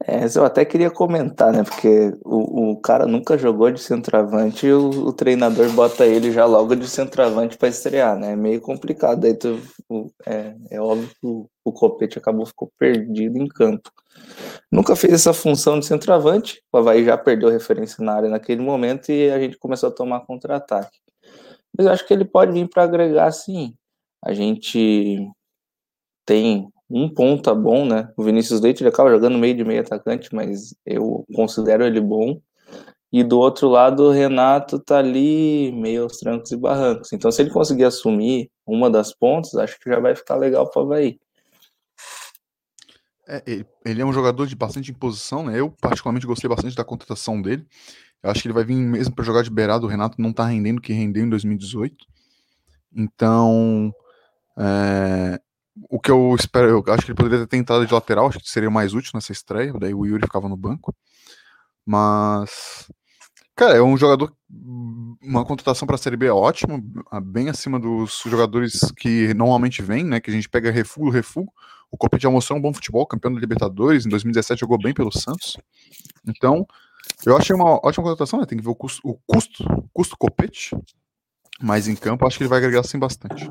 [SPEAKER 2] É, eu até queria comentar, né? Porque o, o cara nunca jogou de centroavante e o, o treinador bota ele já logo de centroavante para estrear, né? É meio complicado. Aí tu, o, é, é óbvio que o, o Copete acabou ficou perdido em campo. Nunca fez essa função de centroavante. O Havaí já perdeu referência na área naquele momento e a gente começou a tomar contra-ataque. Mas acho que ele pode vir para agregar sim. A gente tem um ponta bom, né? O Vinícius Leite ele acaba jogando meio de meio atacante, mas eu considero ele bom. E do outro lado, o Renato tá ali meio aos trancos e barrancos. Então, se ele conseguir assumir uma das pontas, acho que já vai ficar legal para Havaí.
[SPEAKER 3] É, ele é um jogador de bastante imposição, né? Eu, particularmente, gostei bastante da contratação dele. Eu acho que ele vai vir mesmo para jogar de beirado. O Renato não tá rendendo o que rendeu em 2018. Então, é, o que eu espero, eu acho que ele poderia ter tentado de lateral, acho que seria mais útil nessa estreia, daí o Yuri ficava no banco. Mas, Cara, é um jogador. Uma contratação para a Série B é ótimo, bem acima dos jogadores que normalmente vêm, né? Que a gente pega refugo, refugo. O Copete já mostrou um bom futebol, campeão da Libertadores. Em 2017 jogou bem pelo Santos. Então, eu achei uma ótima contratação, né? Tem que ver o custo, o custo, o custo Copete. Mas em campo, acho que ele vai agregar sim bastante.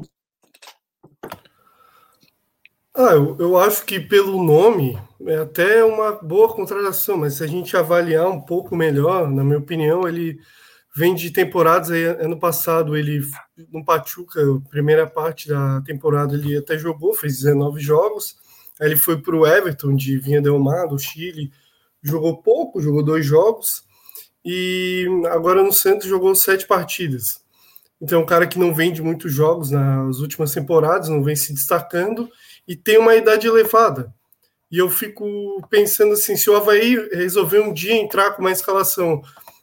[SPEAKER 4] Ah, eu, eu acho que pelo nome é até uma boa contratação, mas se a gente avaliar um pouco melhor, na minha opinião, ele vem de temporadas. Ano passado, ele no Pachuca, primeira parte da temporada, ele até jogou, fez 19 jogos. Aí ele foi para o Everton, de Vinha Del Mar, do Chile, jogou pouco, jogou dois jogos. E agora no Santos jogou sete partidas. Então, é um cara que não vem de muitos jogos nas últimas temporadas, não vem se destacando e tem uma idade elevada. E eu fico pensando assim, se o Havaí resolver um dia entrar com uma escalação,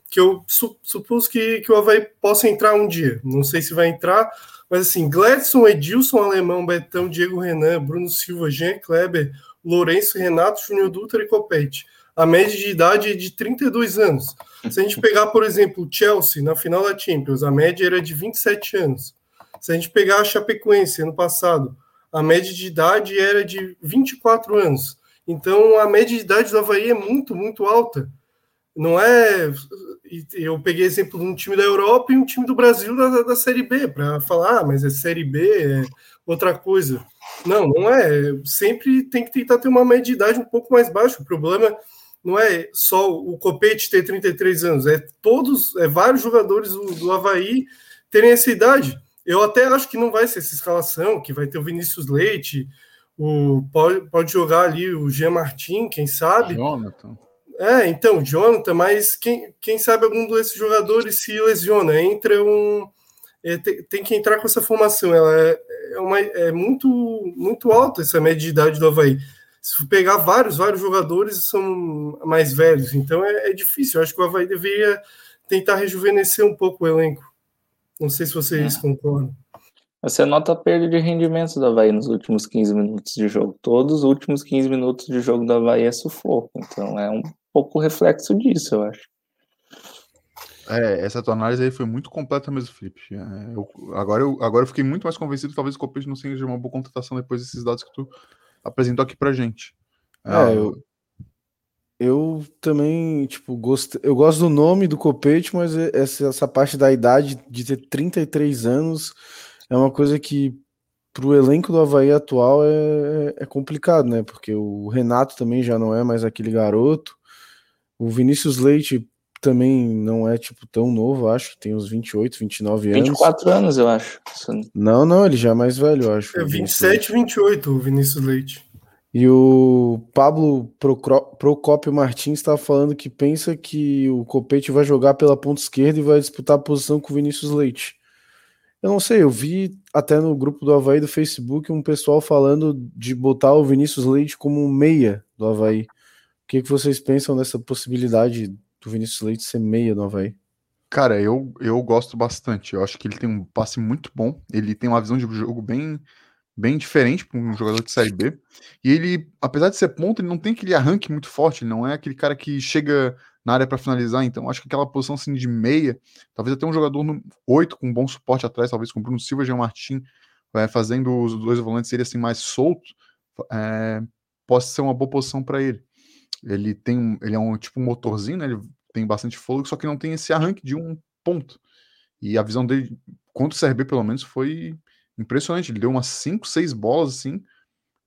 [SPEAKER 4] que eu su supus que, que o Havaí possa entrar um dia, não sei se vai entrar, mas assim, Gladson, Edilson, Alemão, Betão, Diego Renan, Bruno Silva, Jean Kleber, Lourenço, Renato, Júnior Dutra e Copete. A média de idade é de 32 anos. Se a gente pegar, por exemplo, o Chelsea na final da Champions, a média era de 27 anos. Se a gente pegar a Chapecoense ano passado, a média de idade era de 24 anos. Então, a média de idade do Havaí é muito, muito alta. Não é. Eu peguei exemplo de um time da Europa e um time do Brasil da, da Série B, para falar, ah, mas é Série B, é outra coisa. Não, não é. Sempre tem que tentar ter uma média de idade um pouco mais baixa. O problema não é só o Copete ter 33 anos, é todos, é vários jogadores do, do Havaí terem essa idade. Eu até acho que não vai ser essa escalação, que vai ter o Vinícius Leite, o, pode, pode jogar ali o Jean Martin, quem sabe.
[SPEAKER 3] Jonathan.
[SPEAKER 4] É, então, Jonathan, mas quem, quem sabe algum desses jogadores se lesiona, entra um. É, tem, tem, que entrar com essa formação. Ela é, é, uma, é muito, muito alta essa média de idade do Havaí. Se pegar vários, vários jogadores são mais velhos, então é, é difícil. Eu acho que o Havaí deveria tentar rejuvenescer um pouco o elenco. Não sei se vocês é. concordam.
[SPEAKER 2] Você nota a perda de rendimento do Havaí nos últimos 15 minutos de jogo. Todos os últimos 15 minutos de jogo do Havaí é sufoco. Então é um pouco reflexo disso, eu acho.
[SPEAKER 3] É, essa tua análise aí foi muito completa mesmo, Felipe. É, eu, agora, eu, agora eu fiquei muito mais convencido que talvez o Copete não seja uma boa contratação depois desses dados que tu apresentou aqui pra gente.
[SPEAKER 1] É, ah, eu, eu também, tipo, gosto, eu gosto do nome do Copete, mas essa, essa parte da idade de ter 33 anos é uma coisa que para o elenco do Havaí atual é, é complicado, né? Porque o Renato também já não é mais aquele garoto. O Vinícius Leite também não é, tipo, tão novo, acho que tem uns 28, 29
[SPEAKER 2] anos. 24 anos, eu acho.
[SPEAKER 1] Não, não, ele já é mais velho, eu acho.
[SPEAKER 4] É 27, 28, o Vinícius Leite.
[SPEAKER 1] E o Pablo Procópio Martins estava falando que pensa que o Copete vai jogar pela ponta esquerda e vai disputar a posição com o Vinícius Leite. Eu não sei, eu vi até no grupo do Havaí do Facebook um pessoal falando de botar o Vinícius Leite como um meia do Havaí. O que, que vocês pensam dessa possibilidade do Vinícius Leite ser meia do Havaí?
[SPEAKER 3] Cara, eu, eu gosto bastante. Eu acho que ele tem um passe muito bom. Ele tem uma visão de jogo bem bem diferente para um jogador de Série B. E ele, apesar de ser ponto, ele não tem aquele arranque muito forte, ele não é aquele cara que chega na área para finalizar. Então, acho que aquela posição assim, de meia, talvez até um jogador no 8 com bom suporte atrás, talvez com Bruno Silva e Jean Martin, é, fazendo os dois volantes serem assim mais soltos, é, possa ser uma boa posição para ele. Ele tem ele é um tipo motorzinho, né? Ele tem bastante fôlego, só que não tem esse arranque de um ponto. E a visão dele contra o CRB, pelo menos, foi impressionante. Ele deu umas 5, 6 bolas, assim,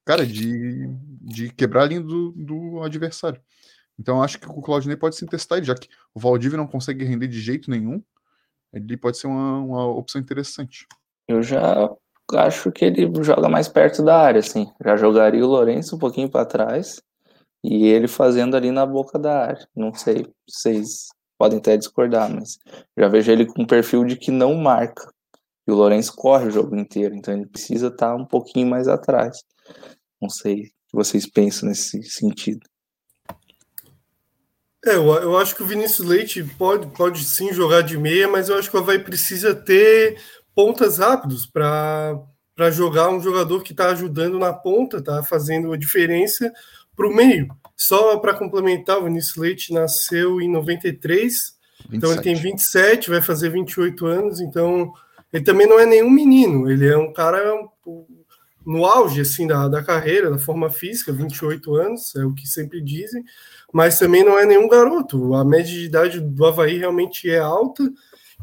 [SPEAKER 3] cara, de, de quebrar a linha do, do adversário. Então acho que o Claudinei pode se testar, já que o Valdívia não consegue render de jeito nenhum, ele pode ser uma, uma opção interessante.
[SPEAKER 2] Eu já acho que ele joga mais perto da área, assim. Já jogaria o Lourenço um pouquinho para trás e ele fazendo ali na boca da área. Não sei, vocês podem até discordar, mas já vejo ele com um perfil de que não marca. E o Lourenço corre o jogo inteiro, então ele precisa estar um pouquinho mais atrás. Não sei o que vocês pensam nesse sentido.
[SPEAKER 4] É, eu, eu acho que o Vinícius Leite pode, pode sim jogar de meia, mas eu acho que o Havaí precisa ter pontas rápidos para jogar um jogador que está ajudando na ponta, está fazendo a diferença para o meio. Só para complementar, o Vinícius Leite nasceu em 93 27. Então ele tem 27, vai fazer 28 anos, então ele também não é nenhum menino, ele é um cara no auge assim da, da carreira, da forma física, 28 anos, é o que sempre dizem, mas também não é nenhum garoto. A média de idade do Havaí realmente é alta.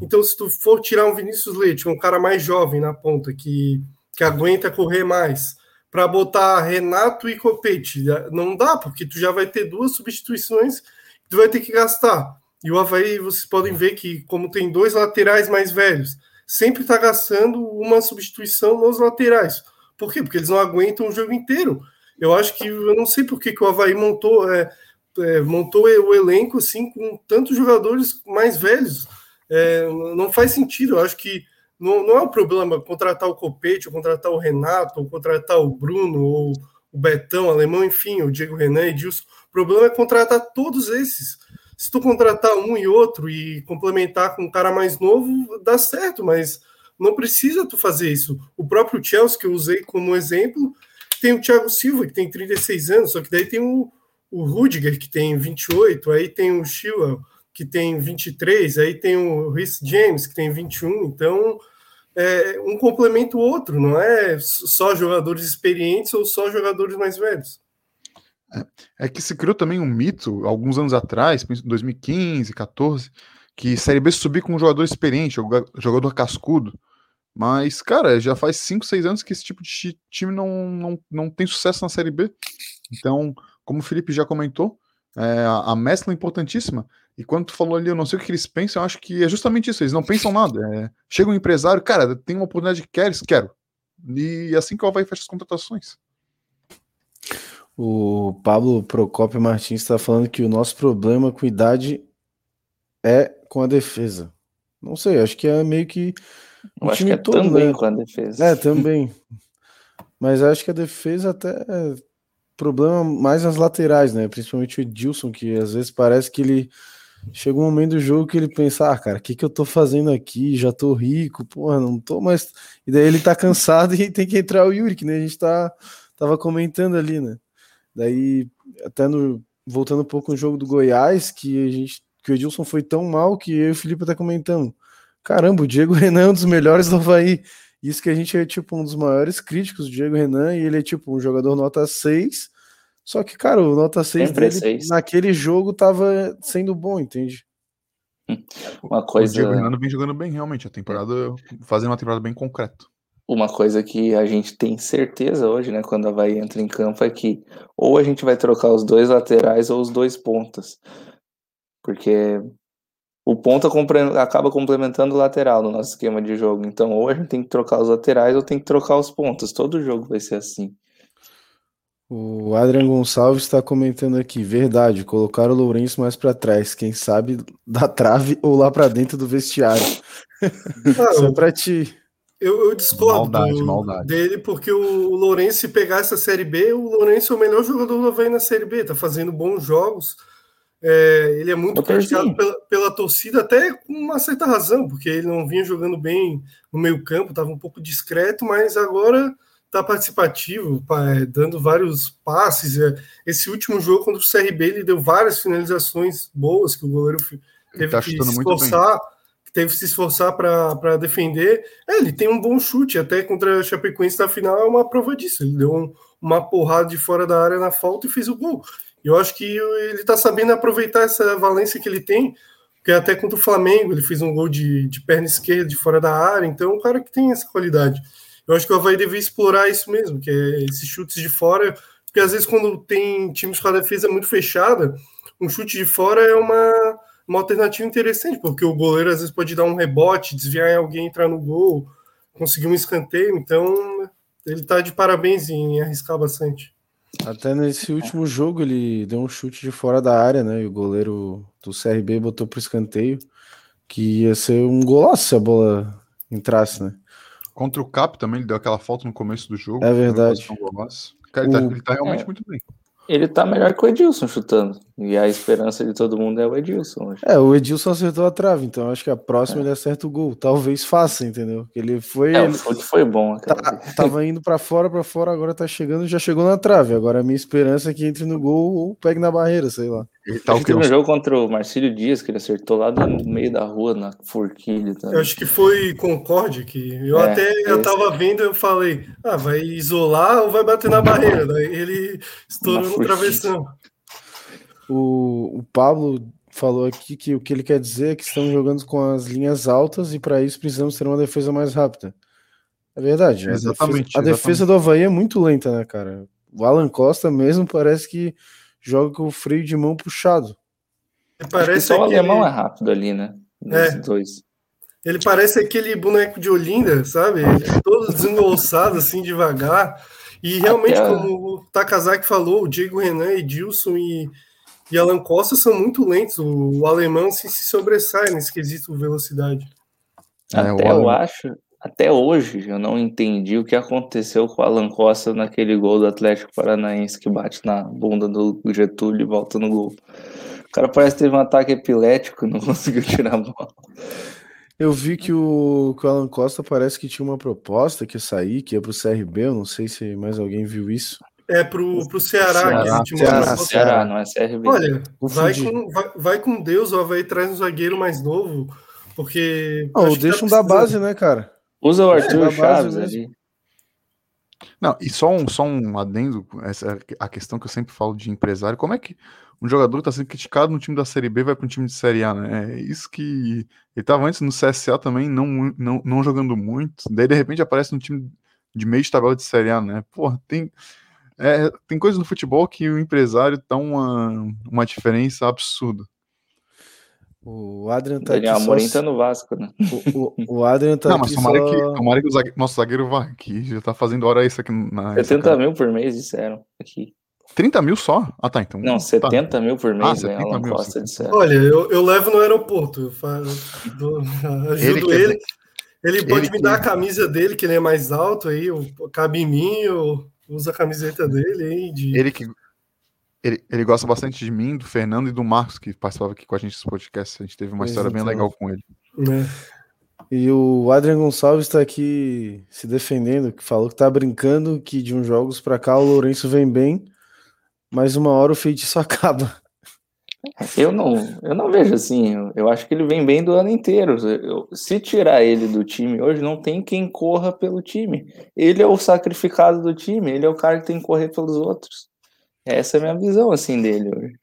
[SPEAKER 4] Então, se tu for tirar um Vinícius Leite, um cara mais jovem na ponta, que, que aguenta correr mais, para botar Renato e Copete, não dá, porque tu já vai ter duas substituições que tu vai ter que gastar. E o Havaí, vocês podem ver que, como tem dois laterais mais velhos, sempre está gastando uma substituição nos laterais. Por quê? Porque eles não aguentam o jogo inteiro. Eu acho que eu não sei por que, que o Havaí montou, é, é, montou o elenco assim com tantos jogadores mais velhos. É, não faz sentido. Eu acho que não, não é um problema contratar o Copete, ou contratar o Renato, ou contratar o Bruno, ou o Betão, o Alemão, enfim, o Diego Renan, Edilson. O problema é contratar todos esses. Se tu contratar um e outro e complementar com um cara mais novo, dá certo, mas não precisa tu fazer isso. O próprio Chelsea, que eu usei como exemplo, tem o Thiago Silva, que tem 36 anos, só que daí tem o, o Rudiger, que tem 28, aí tem o Chilwell, que tem 23, aí tem o Rhys James, que tem 21, então é, um complementa o outro, não é só jogadores experientes ou só jogadores mais velhos.
[SPEAKER 3] É, é que se criou também um mito, alguns anos atrás, 2015, 14, que Série B subir com um jogador experiente, jogador cascudo. Mas, cara, já faz 5, 6 anos que esse tipo de time não, não, não tem sucesso na Série B. Então, como o Felipe já comentou, é, a, a mescla é importantíssima. E quando tu falou ali, eu não sei o que eles pensam, eu acho que é justamente isso, eles não pensam nada. É, chega um empresário, cara, tem uma oportunidade que queres, quero. E assim que o Havaí fecha as contratações.
[SPEAKER 1] O Pablo Procópio Martins está falando que o nosso problema com idade é com a defesa. Não sei, acho que é meio que.
[SPEAKER 2] Eu acho que é todo, também né? com a defesa.
[SPEAKER 1] É, também. Mas acho que a defesa até é problema mais nas laterais, né? Principalmente o Edilson, que às vezes parece que ele chega um momento do jogo que ele pensa, ah, cara, o que, que eu tô fazendo aqui? Já tô rico, porra, não tô mais. E daí ele tá cansado e tem que entrar o Yuri, que né? A gente tá, tava comentando ali, né? Daí, até no. Voltando um pouco no jogo do Goiás, que a gente. Que o Edilson foi tão mal que eu e o Felipe tá comentando. Caramba, o Diego Renan é um dos melhores do Havaí. Isso que a gente é tipo um dos maiores críticos do Diego Renan, e ele é tipo um jogador nota 6. Só que, cara, o nota 6 Sempre dele 6. naquele jogo tava sendo bom, entende?
[SPEAKER 2] Uma coisa. O
[SPEAKER 3] Diego Renan vem jogando bem, realmente. A temporada, fazendo uma temporada bem concreta.
[SPEAKER 2] Uma coisa que a gente tem certeza hoje, né, quando a Havaí entra em campo, é que ou a gente vai trocar os dois laterais ou os dois pontas. Porque o ponta acaba complementando o lateral no nosso esquema de jogo. Então, ou a gente tem que trocar os laterais ou tem que trocar os pontos. Todo jogo vai ser assim.
[SPEAKER 1] O Adrian Gonçalves está comentando aqui, verdade, colocar o Lourenço mais para trás, quem sabe da trave ou lá para dentro do vestiário. Ah, Só para ti.
[SPEAKER 4] Eu, eu discordo maldade, maldade. dele, porque o Lourenço, se pegar essa Série B, o Lourenço é o melhor jogador do Havaí na Série B, tá fazendo bons jogos. É, ele é muito criticado pela, pela, torcida, até com uma certa razão, porque ele não vinha jogando bem no meio campo, estava um pouco discreto, mas agora está participativo, é, dando vários passes. É, esse último jogo contra o CRB, ele deu várias finalizações boas que o goleiro teve tá que se esforçar, teve que se esforçar para defender. É, ele tem um bom chute, até contra a Chapecoense na final é uma prova disso. Ele deu um, uma porrada de fora da área na falta e fez o gol. Eu acho que ele está sabendo aproveitar essa valência que ele tem, porque até contra o Flamengo ele fez um gol de, de perna esquerda de fora da área, então é um cara que tem essa qualidade. Eu acho que o Havaí deve explorar isso mesmo, que é esses chutes de fora, porque às vezes quando tem times com a defesa muito fechada, um chute de fora é uma, uma alternativa interessante, porque o goleiro às vezes pode dar um rebote, desviar em alguém, entrar no gol, conseguir um escanteio, então ele está de parabéns em arriscar bastante.
[SPEAKER 1] Até nesse último jogo ele deu um chute de fora da área, né? E o goleiro do CRB botou pro escanteio, que ia ser um golaço se a bola entrasse, né?
[SPEAKER 3] Contra o Cap também, ele deu aquela falta no começo do jogo.
[SPEAKER 1] É verdade.
[SPEAKER 3] Cara, ele, tá, ele tá realmente é. muito bem.
[SPEAKER 2] Ele tá melhor que o Edilson chutando. E a esperança de todo mundo é o Edilson. Hoje.
[SPEAKER 1] É, o Edilson acertou a trave, então acho que a próxima é. ele acerta o gol. Talvez faça, entendeu? Ele foi.
[SPEAKER 2] É,
[SPEAKER 1] ele...
[SPEAKER 2] o foi bom.
[SPEAKER 1] Tá, tava indo para fora, para fora, agora tá chegando, já chegou na trave. Agora a minha esperança é que entre no gol ou pegue na barreira, sei lá.
[SPEAKER 3] Ele tá o
[SPEAKER 2] Teve um jogo contra o Marcílio Dias, que ele acertou lá no meio da rua, na forquilha. Também.
[SPEAKER 4] Eu acho que foi Concorde, que eu
[SPEAKER 2] É,
[SPEAKER 4] até eu tava vendo, eu falei, ah, vai isolar ou vai bater na barreira? Daí ele estourou no travessão.
[SPEAKER 1] O, o Pablo falou aqui que o que ele quer dizer é que estamos jogando com as linhas altas e para isso precisamos ter uma defesa mais rápida. É verdade. a
[SPEAKER 3] Exatamente,
[SPEAKER 1] defesa- A defesa, do Havaí é muito lenta, né, cara? O Alan Costa mesmo parece que joga com o freio de mão puxado.
[SPEAKER 4] Ele
[SPEAKER 2] Acho que
[SPEAKER 4] parece,
[SPEAKER 2] só o alemão é rápido ali, né?
[SPEAKER 4] É.
[SPEAKER 2] dois.
[SPEAKER 4] ele parece aquele boneco de Olinda, sabe? Ele é todo desengonçado, assim, devagar. E realmente,
[SPEAKER 2] Até
[SPEAKER 4] como o Takazaki falou, o Diego Renan, Edilson e, e Alan Costa são muito lentos. O, o alemão assim, se sobressai nesse quesito velocidade.
[SPEAKER 3] É, o
[SPEAKER 2] até eu
[SPEAKER 3] alemão.
[SPEAKER 2] acho, até hoje, eu não entendi o que aconteceu com o Alan Costa naquele gol do Atlético Paranaense que bate na bunda do Getúlio e volta no gol. O cara parece que teve um ataque epilético, não conseguiu tirar a bola.
[SPEAKER 1] Eu vi que o, que o Alan Costa parece que tinha uma proposta que ia sair, que ia pro CRB. Eu não sei se mais alguém viu isso.
[SPEAKER 4] É pro, pro Ceará,
[SPEAKER 1] Ceará,
[SPEAKER 4] que
[SPEAKER 1] Ceará, Ceará.
[SPEAKER 2] Não é CRB.
[SPEAKER 4] Olha, vai com, vai, vai com Deus, o Havaí traz um zagueiro mais novo, porque.
[SPEAKER 1] Não, deixa um
[SPEAKER 4] tá
[SPEAKER 1] da base, né, cara?
[SPEAKER 2] Usa o Arthur
[SPEAKER 1] da base
[SPEAKER 2] Chaves ali.
[SPEAKER 3] Não, e só um, só um adendo, essa é a questão que eu sempre falo de empresário, como é que um jogador está sendo criticado no time da Série B vai para um time de Série A, né? É isso que ele estava antes no CSA também, não, não, não jogando muito, daí de repente aparece no time de meio de tabela de Série A, né? Porra, tem, é, tem coisas no futebol que o empresário dá uma, uma diferença absurda.
[SPEAKER 1] O Adrian tá
[SPEAKER 2] Daniel
[SPEAKER 1] aqui só...
[SPEAKER 2] Amorim tá no Vasco, né?
[SPEAKER 1] o, o, o Adrian tá
[SPEAKER 3] não,
[SPEAKER 1] aqui
[SPEAKER 3] mas tomara,
[SPEAKER 1] só...
[SPEAKER 3] que, tomara que o zague- nosso zagueiro vá aqui, já tá fazendo hora isso aqui na...
[SPEAKER 2] 70 mil por mês, disseram aqui.
[SPEAKER 3] 30 mil só? Ah, tá, então...
[SPEAKER 2] Não,
[SPEAKER 3] tá.
[SPEAKER 2] 70 mil por mês,
[SPEAKER 3] Ah,
[SPEAKER 2] né?
[SPEAKER 3] 70
[SPEAKER 2] Alan
[SPEAKER 3] mil,
[SPEAKER 2] Costa
[SPEAKER 3] 70.
[SPEAKER 2] disseram.
[SPEAKER 4] Olha, eu, eu levo no aeroporto, eu fa- dou- ajudo
[SPEAKER 3] que
[SPEAKER 4] ele.
[SPEAKER 3] bom.
[SPEAKER 4] Ele pode
[SPEAKER 3] Ele
[SPEAKER 4] me
[SPEAKER 3] que-
[SPEAKER 4] dar a camisa dele, que ele é mais alto aí, eu- cabe em mim, eu uso a camiseta dele aí. De...
[SPEAKER 3] Ele que. Ele, ele gosta bastante de mim, do Fernando e do Marcos, que participava aqui com a gente desse podcast. A gente teve uma
[SPEAKER 1] Pois
[SPEAKER 3] história bem
[SPEAKER 1] então.
[SPEAKER 3] legal com ele.
[SPEAKER 4] né?
[SPEAKER 1] E o Adrian Gonçalves tá aqui se defendendo, que falou que tá brincando que de uns jogos pra cá o Lourenço vem bem, mas uma hora o feitiço acaba.
[SPEAKER 2] Eu não, eu não vejo assim. Eu, eu acho que ele vem bem do ano inteiro. Eu- se tirar ele do time hoje, não tem quem corra pelo time. Ele é o sacrificado do time. Ele é o cara que tem que correr pelos outros. Essa é a minha visão assim dele hoje.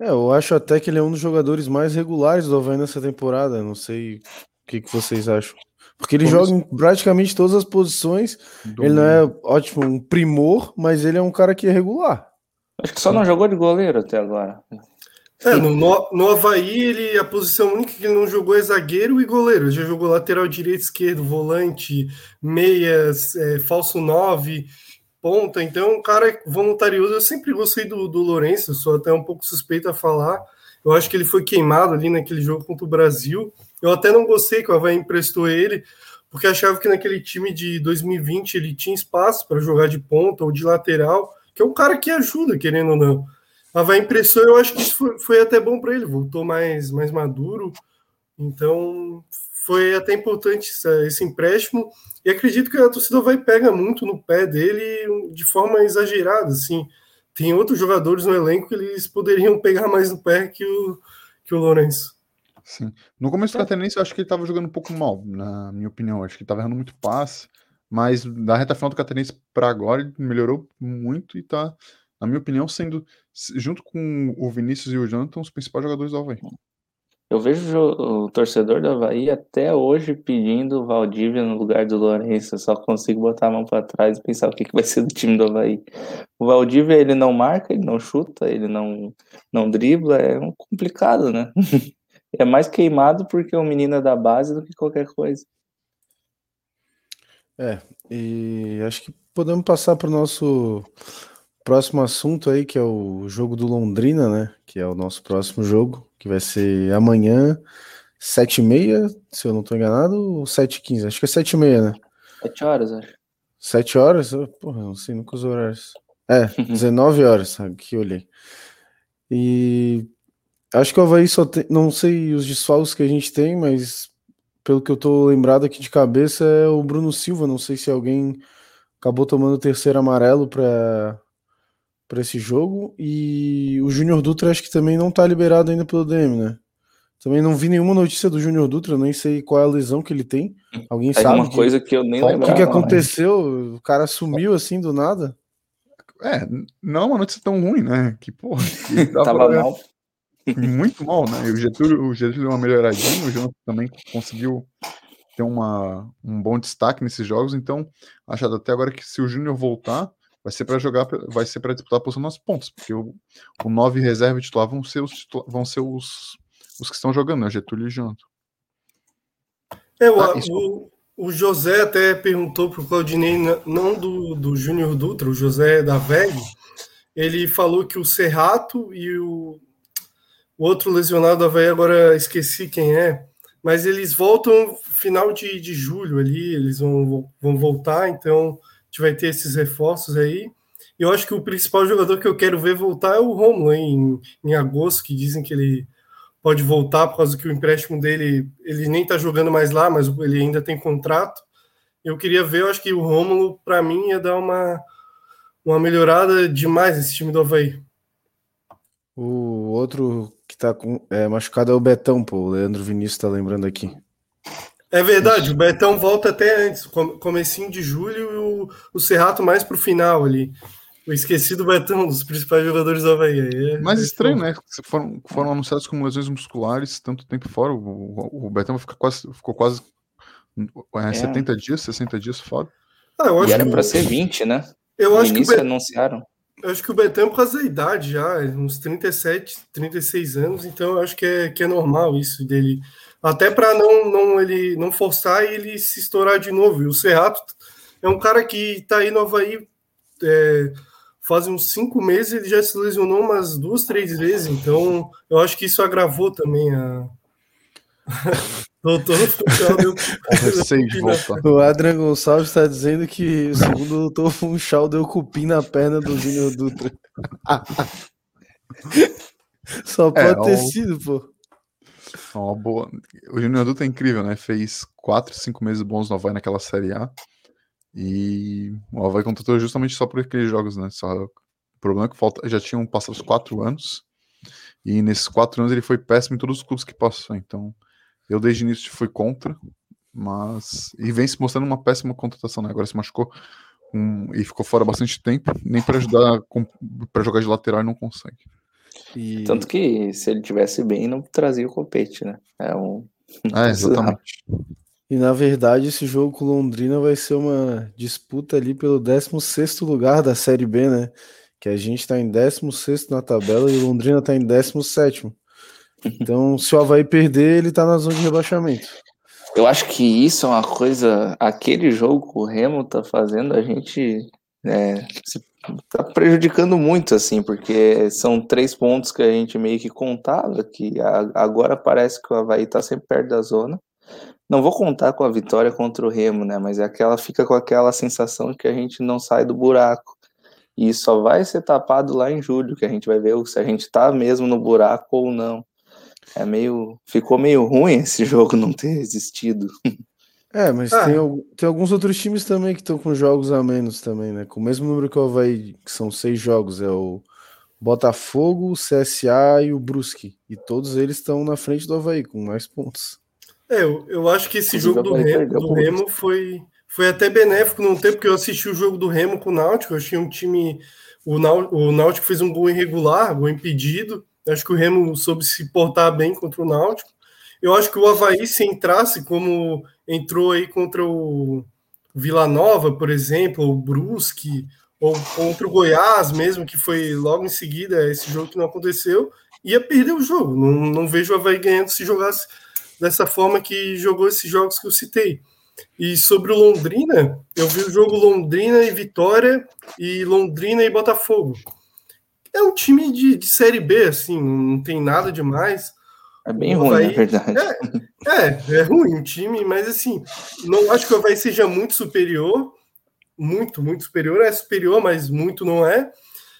[SPEAKER 1] É, eu acho até que ele é um dos jogadores mais regulares do Havaí nessa temporada. Não sei o que, que vocês acham. Porque ele
[SPEAKER 3] Como
[SPEAKER 1] joga em praticamente todas as posições.
[SPEAKER 3] Do-
[SPEAKER 1] Ele não é ótimo, um primor, mas ele é um cara que é regular.
[SPEAKER 2] Acho que só não jogou de goleiro até agora.
[SPEAKER 4] É, no, no, Havaí, ele, a posição única que ele não jogou é zagueiro e goleiro. Ele já jogou lateral direito, esquerdo, volante, meias, é, falso 9, ponta. Então, um cara voluntarioso. Eu sempre gostei do, do Lourenço, sou até um pouco suspeito a falar. Eu acho que ele foi queimado ali naquele jogo contra o Brasil. Eu até não gostei que o Havaí emprestou ele, porque achava que naquele time de 2020 ele tinha espaço para jogar de ponta ou de lateral, que é um cara que ajuda, querendo ou não. A Havaí emprestou, eu acho que isso foi, foi até bom para ele, voltou mais, mais maduro. Então, foi até importante esse empréstimo. E acredito que a torcida vai pega muito no pé dele de forma exagerada. Assim. Tem outros jogadores no elenco que eles poderiam pegar mais no pé que o, que o Lourenço.
[SPEAKER 3] Sim. No começo do Catarinense, eu acho que ele tava jogando um pouco mal, na minha opinião. Eu Acho que ele tava errando muito passe. Mas da reta final do Catarinense pra agora, ele melhorou muito e tá, na minha opinião, sendo, junto com o Vinícius e o Jonathan, os principais jogadores do Havaí.
[SPEAKER 2] Eu vejo o torcedor do Havaí até hoje pedindo Valdívia no lugar do Lourenço. Eu só consigo botar a mão para trás e pensar o que, que vai ser do time do Havaí. O Valdívia, ele não marca, ele não chuta, ele não, não dribla. É um complicado, né? É mais queimado porque o menino é da base do que qualquer coisa.
[SPEAKER 1] É, e acho que podemos passar para o nosso próximo assunto aí, que é o jogo do Londrina, né? Que é o nosso próximo jogo, que vai ser amanhã, 7h30, se eu não estou enganado, ou 7h15? Acho que é 7h30, né?
[SPEAKER 2] Sete horas, acho.
[SPEAKER 1] 7 horas? Porra, não sei nunca os horários. É, 19 horas, sabe? Que eu olhei. E acho que o Havaí só tem. Não sei os desfalques que a gente tem, mas pelo que eu tô lembrado aqui de cabeça é o Bruno Silva. Não sei se alguém acabou tomando o terceiro amarelo para para esse jogo. E o Júnior Dutra acho que também não tá liberado ainda pelo DM, né? Também não vi nenhuma notícia do Júnior Dutra, nem sei qual é a lesão que ele tem. Alguém é sabe?
[SPEAKER 2] uma coisa que eu nem lembro.
[SPEAKER 1] O que, que aconteceu? O cara sumiu assim do nada?
[SPEAKER 3] É, não é uma notícia tão ruim, né? Que porra. Que
[SPEAKER 2] tava, tava mal.
[SPEAKER 3] Muito mal, né? E o Getúlio, o Getúlio deu uma melhoradinha, o João também conseguiu ter uma, um bom destaque nesses jogos, então acho até agora que se o Júnior voltar, vai ser para jogar, vai ser para disputar a posição nas pontas, porque o, o 9 reserva e titular vão ser os, vão ser os, os que estão jogando, né? Getúlio e Janto.
[SPEAKER 4] É, o, ah, o, o, José até perguntou para o Claudinei, não do, do Júnior Dutra, o José da VEG, ele falou que o Serrato e o, o outro lesionado da Havaí, agora esqueci quem é, mas eles voltam final de, de julho ali, eles vão, vão voltar, então gente vai ter esses reforços aí. Eu acho que o principal jogador que eu quero ver voltar é o Romulo, em, em agosto, que dizem que ele pode voltar por causa que o empréstimo dele, ele nem tá jogando mais lá, mas ele ainda tem contrato. Eu queria ver, eu acho que o Rômulo, para mim, ia dar uma, uma melhorada demais esse time do Havaí.
[SPEAKER 1] O outro que tá com, é, machucado é o Betão, pô. O Leandro Vinícius tá lembrando aqui.
[SPEAKER 4] É verdade, o Betão volta até antes, comecinho de julho e o, o Serrato mais pro final ali. Eu esqueci do Betão, um dos principais jogadores do Havaí. É,
[SPEAKER 3] Mas é estranho, né? Foram, foram anunciados como lesões musculares tanto tempo fora. O, o Betão ficou quase, ficou quase é, 70 é. dias, 60 dias fora.
[SPEAKER 2] Ah, e era para ser 20, né?
[SPEAKER 4] Eu no acho
[SPEAKER 2] início
[SPEAKER 4] que
[SPEAKER 2] anunciaram.
[SPEAKER 4] Eu acho que o Betão, por causa da idade já, uns 37, 36 anos, então eu acho que é, que é normal isso dele. Até para não, não, ele, não forçar e ele se estourar de novo. E o Serrato é um cara que está aí no Havaí. É, faz uns cinco meses ele já se lesionou umas duas, três vezes, então eu acho que isso agravou também a. doutor Funchal deu.
[SPEAKER 1] o Adrian Gonçalves está dizendo que o segundo doutor Funchal deu cupim na perna do Júnior Dutra. Só é, pode é, ter sido, pô.
[SPEAKER 3] Uma boa. O Júnior Dutra é incrível, né? Fez quatro, cinco meses bons no Havaí naquela Série A. E o Havaí contratou justamente só por aqueles jogos, né? Só... O problema é que falta... já tinham passado os quatro anos, e nesses quatro anos ele foi péssimo em todos os clubes que passou. Então, eu desde o início fui contra, mas. E vem se mostrando uma péssima contratação, né? Agora se machucou um... e ficou fora bastante tempo, nem para ajudar para jogar de lateral não consegue.
[SPEAKER 2] E... Tanto que se ele tivesse bem, não trazia o copete, né? É um.
[SPEAKER 3] É, exatamente.
[SPEAKER 1] E na verdade, esse jogo com Londrina vai ser uma disputa ali pelo 16 lugar da Série B, né? Que a gente está em 16 na tabela e Londrina está em 17. Então, se o Havaí perder, ele está na zona de rebaixamento.
[SPEAKER 2] Eu acho que isso é uma coisa. Aquele jogo que o Remo tá fazendo, a gente é, tá prejudicando muito, assim, porque são três pontos que a gente meio que contava, que agora parece que o Havaí tá sempre perto da zona. Não vou contar com a vitória contra o Remo, né? Mas é aquela fica com aquela sensação que a gente não sai do buraco. E só vai ser tapado lá em julho, que a gente vai ver se a gente tá mesmo no buraco ou não. É meio. Ficou meio ruim esse jogo não ter existido.
[SPEAKER 1] É, mas ah. tem, tem alguns outros times também que estão com jogos a menos também, né? Com o mesmo número que o Havaí, que são seis jogos, é o Botafogo, o CSA e o Brusque. E todos eles estão na frente do Havaí, com mais pontos.
[SPEAKER 4] É, eu, eu acho que esse jogo do Remo, do Remo foi, foi até benéfico no tempo que eu assisti o jogo do Remo com o Náutico. Eu achei um time. O Náutico, o Náutico fez um gol irregular, gol impedido. Eu acho que o Remo soube se portar bem contra o Náutico. Eu acho que o Havaí, se entrasse como entrou aí contra o Vila Nova, por exemplo, o Brusque, ou contra o Goiás mesmo, que foi logo em seguida esse jogo que não aconteceu, ia perder o jogo. Não, não vejo o Havaí ganhando se jogasse dessa forma que jogou esses jogos que eu citei. E sobre o Londrina, eu vi o jogo Londrina e Vitória e Londrina e Botafogo. É um time de, de Série B, assim, não tem nada demais.
[SPEAKER 2] É bem ruim, Havaí, na verdade.
[SPEAKER 4] É, é, é ruim o time, mas assim, não acho que o Havaí seja muito superior. Muito, muito superior. É superior, mas muito não é.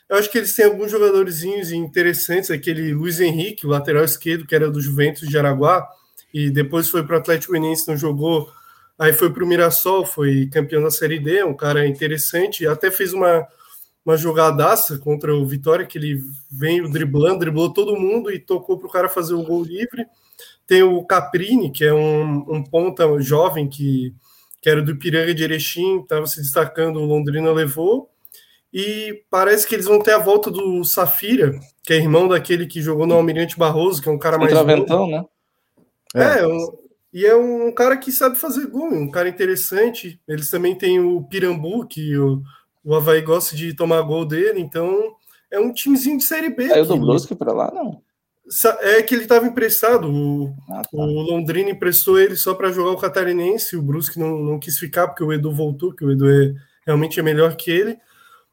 [SPEAKER 4] Eu acho que eles têm alguns jogadorzinhos interessantes. Aquele Luiz Henrique, o lateral esquerdo, que era do Juventus de Araguá e depois foi para o Atlético Goianiense, não jogou. Aí foi para o Mirassol, foi campeão da Série D, um cara interessante, até fez uma, uma jogadaça contra o Vitória, que ele veio driblando, driblou todo mundo e tocou para o cara fazer o gol livre. Tem o Caprini, que é um, um ponta jovem que, que era do Ipiranga de Erechim, estava se destacando, o Londrina levou. E parece que eles vão ter a volta do Safira, que é irmão daquele que jogou no Almirante Barroso, que é um cara mais.
[SPEAKER 2] Traventão, né?
[SPEAKER 4] É, é um, e é um cara que sabe fazer gol, um cara interessante. Eles também têm o Pirambu, que o, o Havaí gosta de tomar gol dele, então é um timezinho de Série B.
[SPEAKER 2] Saiu do Brusque para lá, não?
[SPEAKER 4] É que ele estava emprestado. O, ah, tá. o, Londrina emprestou ele só para jogar o Catarinense. O Brusque não, não quis ficar porque o Edu voltou, que o Edu é, realmente é melhor que ele.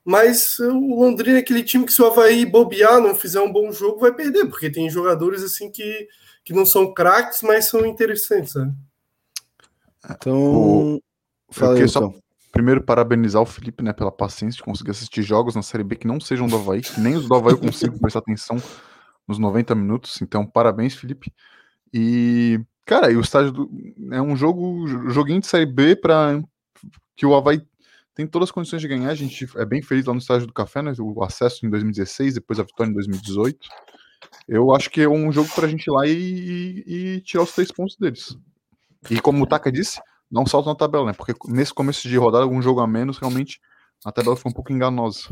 [SPEAKER 4] Mas o Londrina é aquele time que se o Havaí bobear, não fizer um bom jogo, vai perder, porque tem jogadores assim que, que não são craques, mas são interessantes. Né?
[SPEAKER 1] Então, o...
[SPEAKER 3] fala aí, só primeiro parabenizar o Felipe né, pela paciência de conseguir assistir jogos na Série B que não sejam do Havaí, que nem os do Havaí eu consigo prestar atenção nos 90 minutos. Então, parabéns, Felipe. E, cara, e o estádio do, é um jogo, joguinho de Série B para que o Havaí tem todas as condições de ganhar. A gente é bem feliz lá no estádio do Café, né? O acesso em 2016, depois a vitória em 2018. Eu acho que é um jogo para a gente ir lá e, e, e, tirar os três pontos deles. E como o Taka disse, não salto na tabela, né? Porque nesse começo de rodada, algum jogo a menos, realmente a tabela foi um pouco enganosa.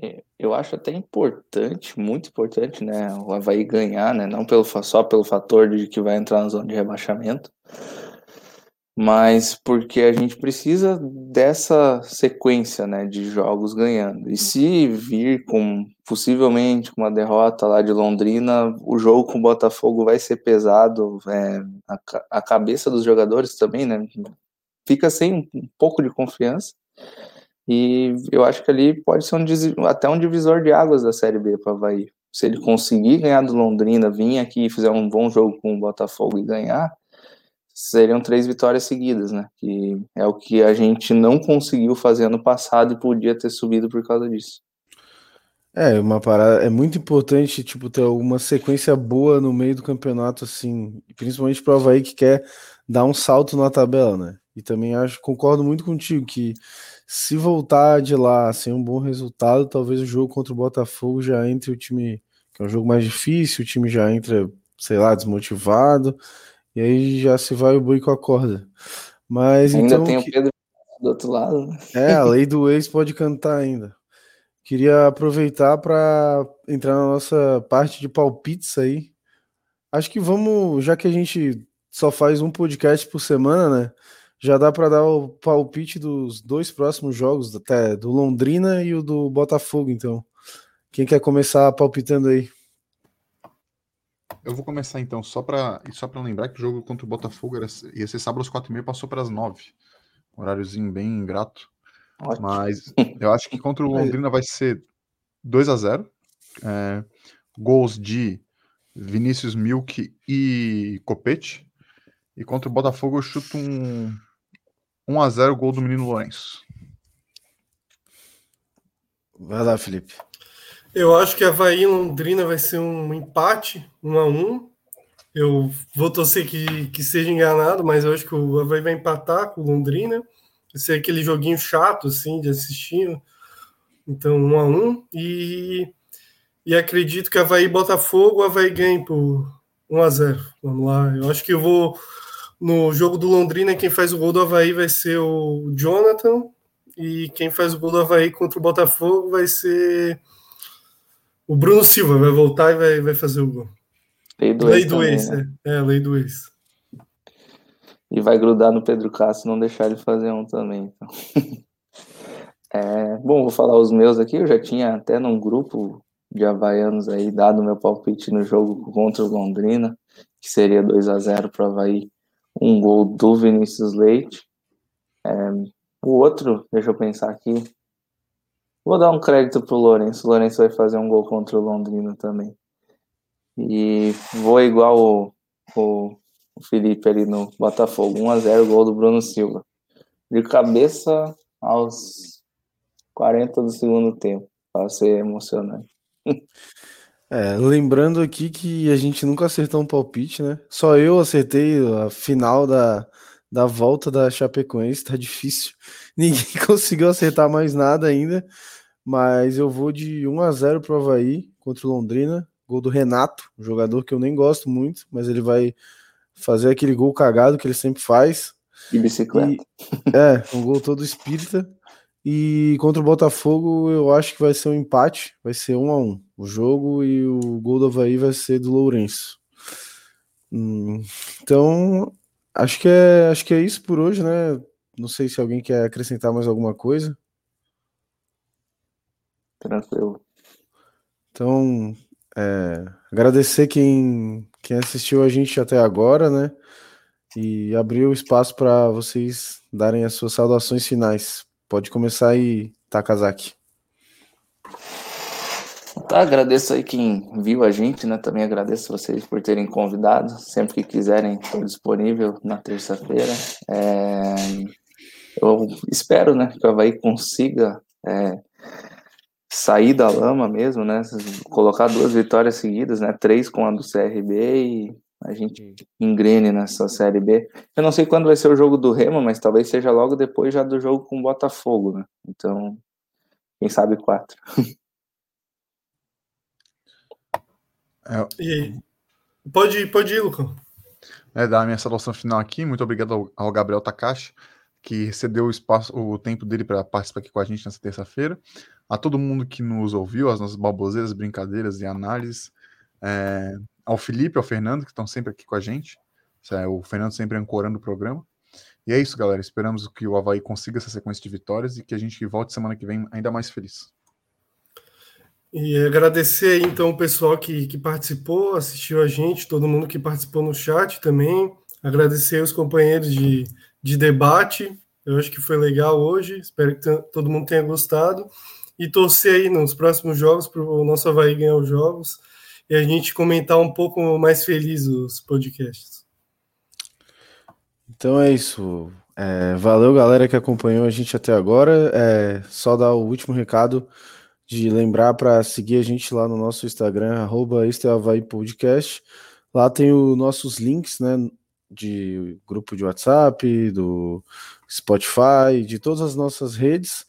[SPEAKER 2] É, eu acho até importante, muito importante, né, o Havaí ganhar, né, não pelo, só pelo fator de que vai entrar na zona de rebaixamento, mas porque a gente precisa dessa sequência, né, de jogos ganhando. E se vir com possivelmente uma derrota lá de Londrina, o jogo com o Botafogo vai ser pesado, é, a, a cabeça dos jogadores também, né, fica sem um pouco de confiança. E eu acho que ali pode ser um, até um divisor de águas da Série B para o Havaí. Se ele conseguir ganhar do Londrina, vir aqui e fizer um bom jogo com o Botafogo e ganhar, seriam três vitórias seguidas, né? Que é o que a gente não conseguiu fazer ano passado e podia ter subido por causa disso.
[SPEAKER 1] É, uma parada, é muito importante, tipo, ter alguma sequência boa no meio do campeonato, assim, principalmente para o Havaí que quer dar um salto na tabela, né? E também acho, concordo muito contigo que se voltar de lá sem um bom resultado, talvez o jogo contra o Botafogo já entre o time, que é um jogo mais difícil, o time já entra, sei lá, desmotivado, e aí já se vai o boi com a corda. Mas
[SPEAKER 2] ainda
[SPEAKER 1] então,
[SPEAKER 2] tem o Pedro do outro lado. Né?
[SPEAKER 1] É, a lei do ex pode cantar ainda. Queria aproveitar para entrar na nossa parte de palpites aí. Acho que vamos, já que a gente só faz um podcast por semana, né? já dá para dar o palpite dos dois próximos jogos, até do Londrina e o do Botafogo, então. Quem quer começar palpitando aí?
[SPEAKER 3] Eu vou começar então, só para só para lembrar que o jogo contra o Botafogo era, ia ser sábado às quatro e meia, passou para as nove. Horáriozinho bem ingrato. Ótimo. Mas eu acho que contra o Londrina vai ser 2 a 0 é, Gols de Vinícius Milk e Copete. E contra o Botafogo eu chuto um 1 a 0 gol do menino Lourenço.
[SPEAKER 1] Vai lá, Felipe.
[SPEAKER 4] Eu acho que Havaí e Londrina vai ser um empate, 1 a 1 Eu vou torcer que, que seja enganado, mas eu acho que o Havaí vai empatar com Londrina. Vai ser aquele joguinho chato, assim, de assistir. Então, 1 a 1 E, e acredito que Havaí Botafogo, a Havaí ganha por 1 a 0 Vamos lá. Eu acho que eu vou no jogo do Londrina, quem faz o gol do Havaí vai ser o Jonathan. E quem faz o gol do Havaí contra o Botafogo vai ser o Bruno Silva. Vai voltar e vai, vai fazer o gol.
[SPEAKER 2] Lei do, lei ex, do ex,
[SPEAKER 4] né? é. é, lei do ex.
[SPEAKER 2] E vai grudar no Pedro Castro não deixar ele fazer um também. Então. é, bom, vou falar os meus aqui. Eu já tinha até num grupo de havaianos aí dado meu palpite no jogo contra o Londrina, que seria 2 a 0 para o Havaí um gol do Vinícius Leite. É, o outro, deixa eu pensar aqui. Vou dar um crédito pro Lourenço. O Lourenço vai fazer um gol contra o Londrina também. E vou igual o, o, Felipe ali no Botafogo. 1x0 gol do Bruno Silva. De cabeça aos 40 do segundo tempo. Para ser emocionante.
[SPEAKER 1] É, lembrando aqui que a gente nunca acertou um palpite, né? Só eu acertei a final da, da volta da Chapecoense, tá difícil. Ninguém conseguiu acertar mais nada ainda, mas eu vou de 1 a 0 pro Havaí contra o Londrina. Gol do Renato, um jogador que eu nem gosto muito, mas ele vai fazer aquele gol cagado que ele sempre faz.
[SPEAKER 2] De bicicleta. E,
[SPEAKER 1] é, um gol todo espírita. E contra o Botafogo, eu acho que vai ser um empate, vai ser um a um o jogo e o gol do Havaí vai ser do Lourenço. Hum, então, acho que é, acho que é isso por hoje, né? Não sei se alguém quer acrescentar mais alguma coisa.
[SPEAKER 2] Tranquilo.
[SPEAKER 1] Então, é, agradecer quem, quem assistiu a gente até agora, né? E abrir o espaço para vocês darem as suas saudações finais. Pode começar aí, Takazaki.
[SPEAKER 2] Tá, agradeço aí quem viu a gente, né? Também agradeço vocês por terem convidado. Sempre que quiserem, estou disponível na terça-feira. É... Eu espero, né, que o Havaí consiga é, sair da lama mesmo, né? Colocar duas vitórias seguidas, né? Três com a do CRB e a gente engrene nessa Série B. Eu não sei quando vai ser o jogo do Remo, mas talvez seja logo depois já do jogo com o Botafogo, né? Então, quem sabe quatro.
[SPEAKER 4] É, e pode ir, pode ir, Lucão.
[SPEAKER 3] É, dar a minha saudação final aqui. Muito obrigado ao, ao Gabriel Takashi, que cedeu o espaço, o tempo dele para participar aqui com a gente nessa terça-feira. A todo mundo que nos ouviu, as nossas baboseiras, brincadeiras e análises. É, ao Felipe, ao Fernando, que estão sempre aqui com a gente. É, o Fernando sempre ancorando o programa. E é isso, galera. Esperamos que o Havaí consiga essa sequência de vitórias e que a gente volte semana que vem ainda mais feliz.
[SPEAKER 4] E agradecer então o pessoal que, que participou, assistiu a gente, todo mundo que participou no chat também. Agradecer os companheiros de, de debate. Eu acho que foi legal hoje. Espero que todo mundo tenha gostado. E torcer aí nos próximos jogos para o nosso Havaí ganhar os jogos e a gente comentar um pouco mais feliz os podcasts.
[SPEAKER 1] Então é isso. É, valeu, galera que acompanhou a gente até agora. É, só dar o último recado de lembrar para seguir a gente lá no nosso Instagram, arroba Podcast. Lá tem os nossos links, né? De grupo de WhatsApp, do Spotify, de todas as nossas redes.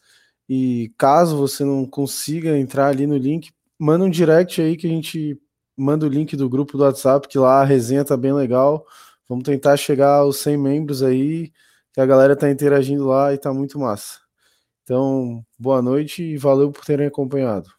[SPEAKER 1] E caso você não consiga entrar ali no link, manda um direct aí que a gente manda o link do grupo do WhatsApp, que lá a resenha tá bem legal. Vamos tentar chegar aos 100 membros aí, que a galera tá interagindo lá e tá muito massa. Então, boa noite e valeu por terem acompanhado.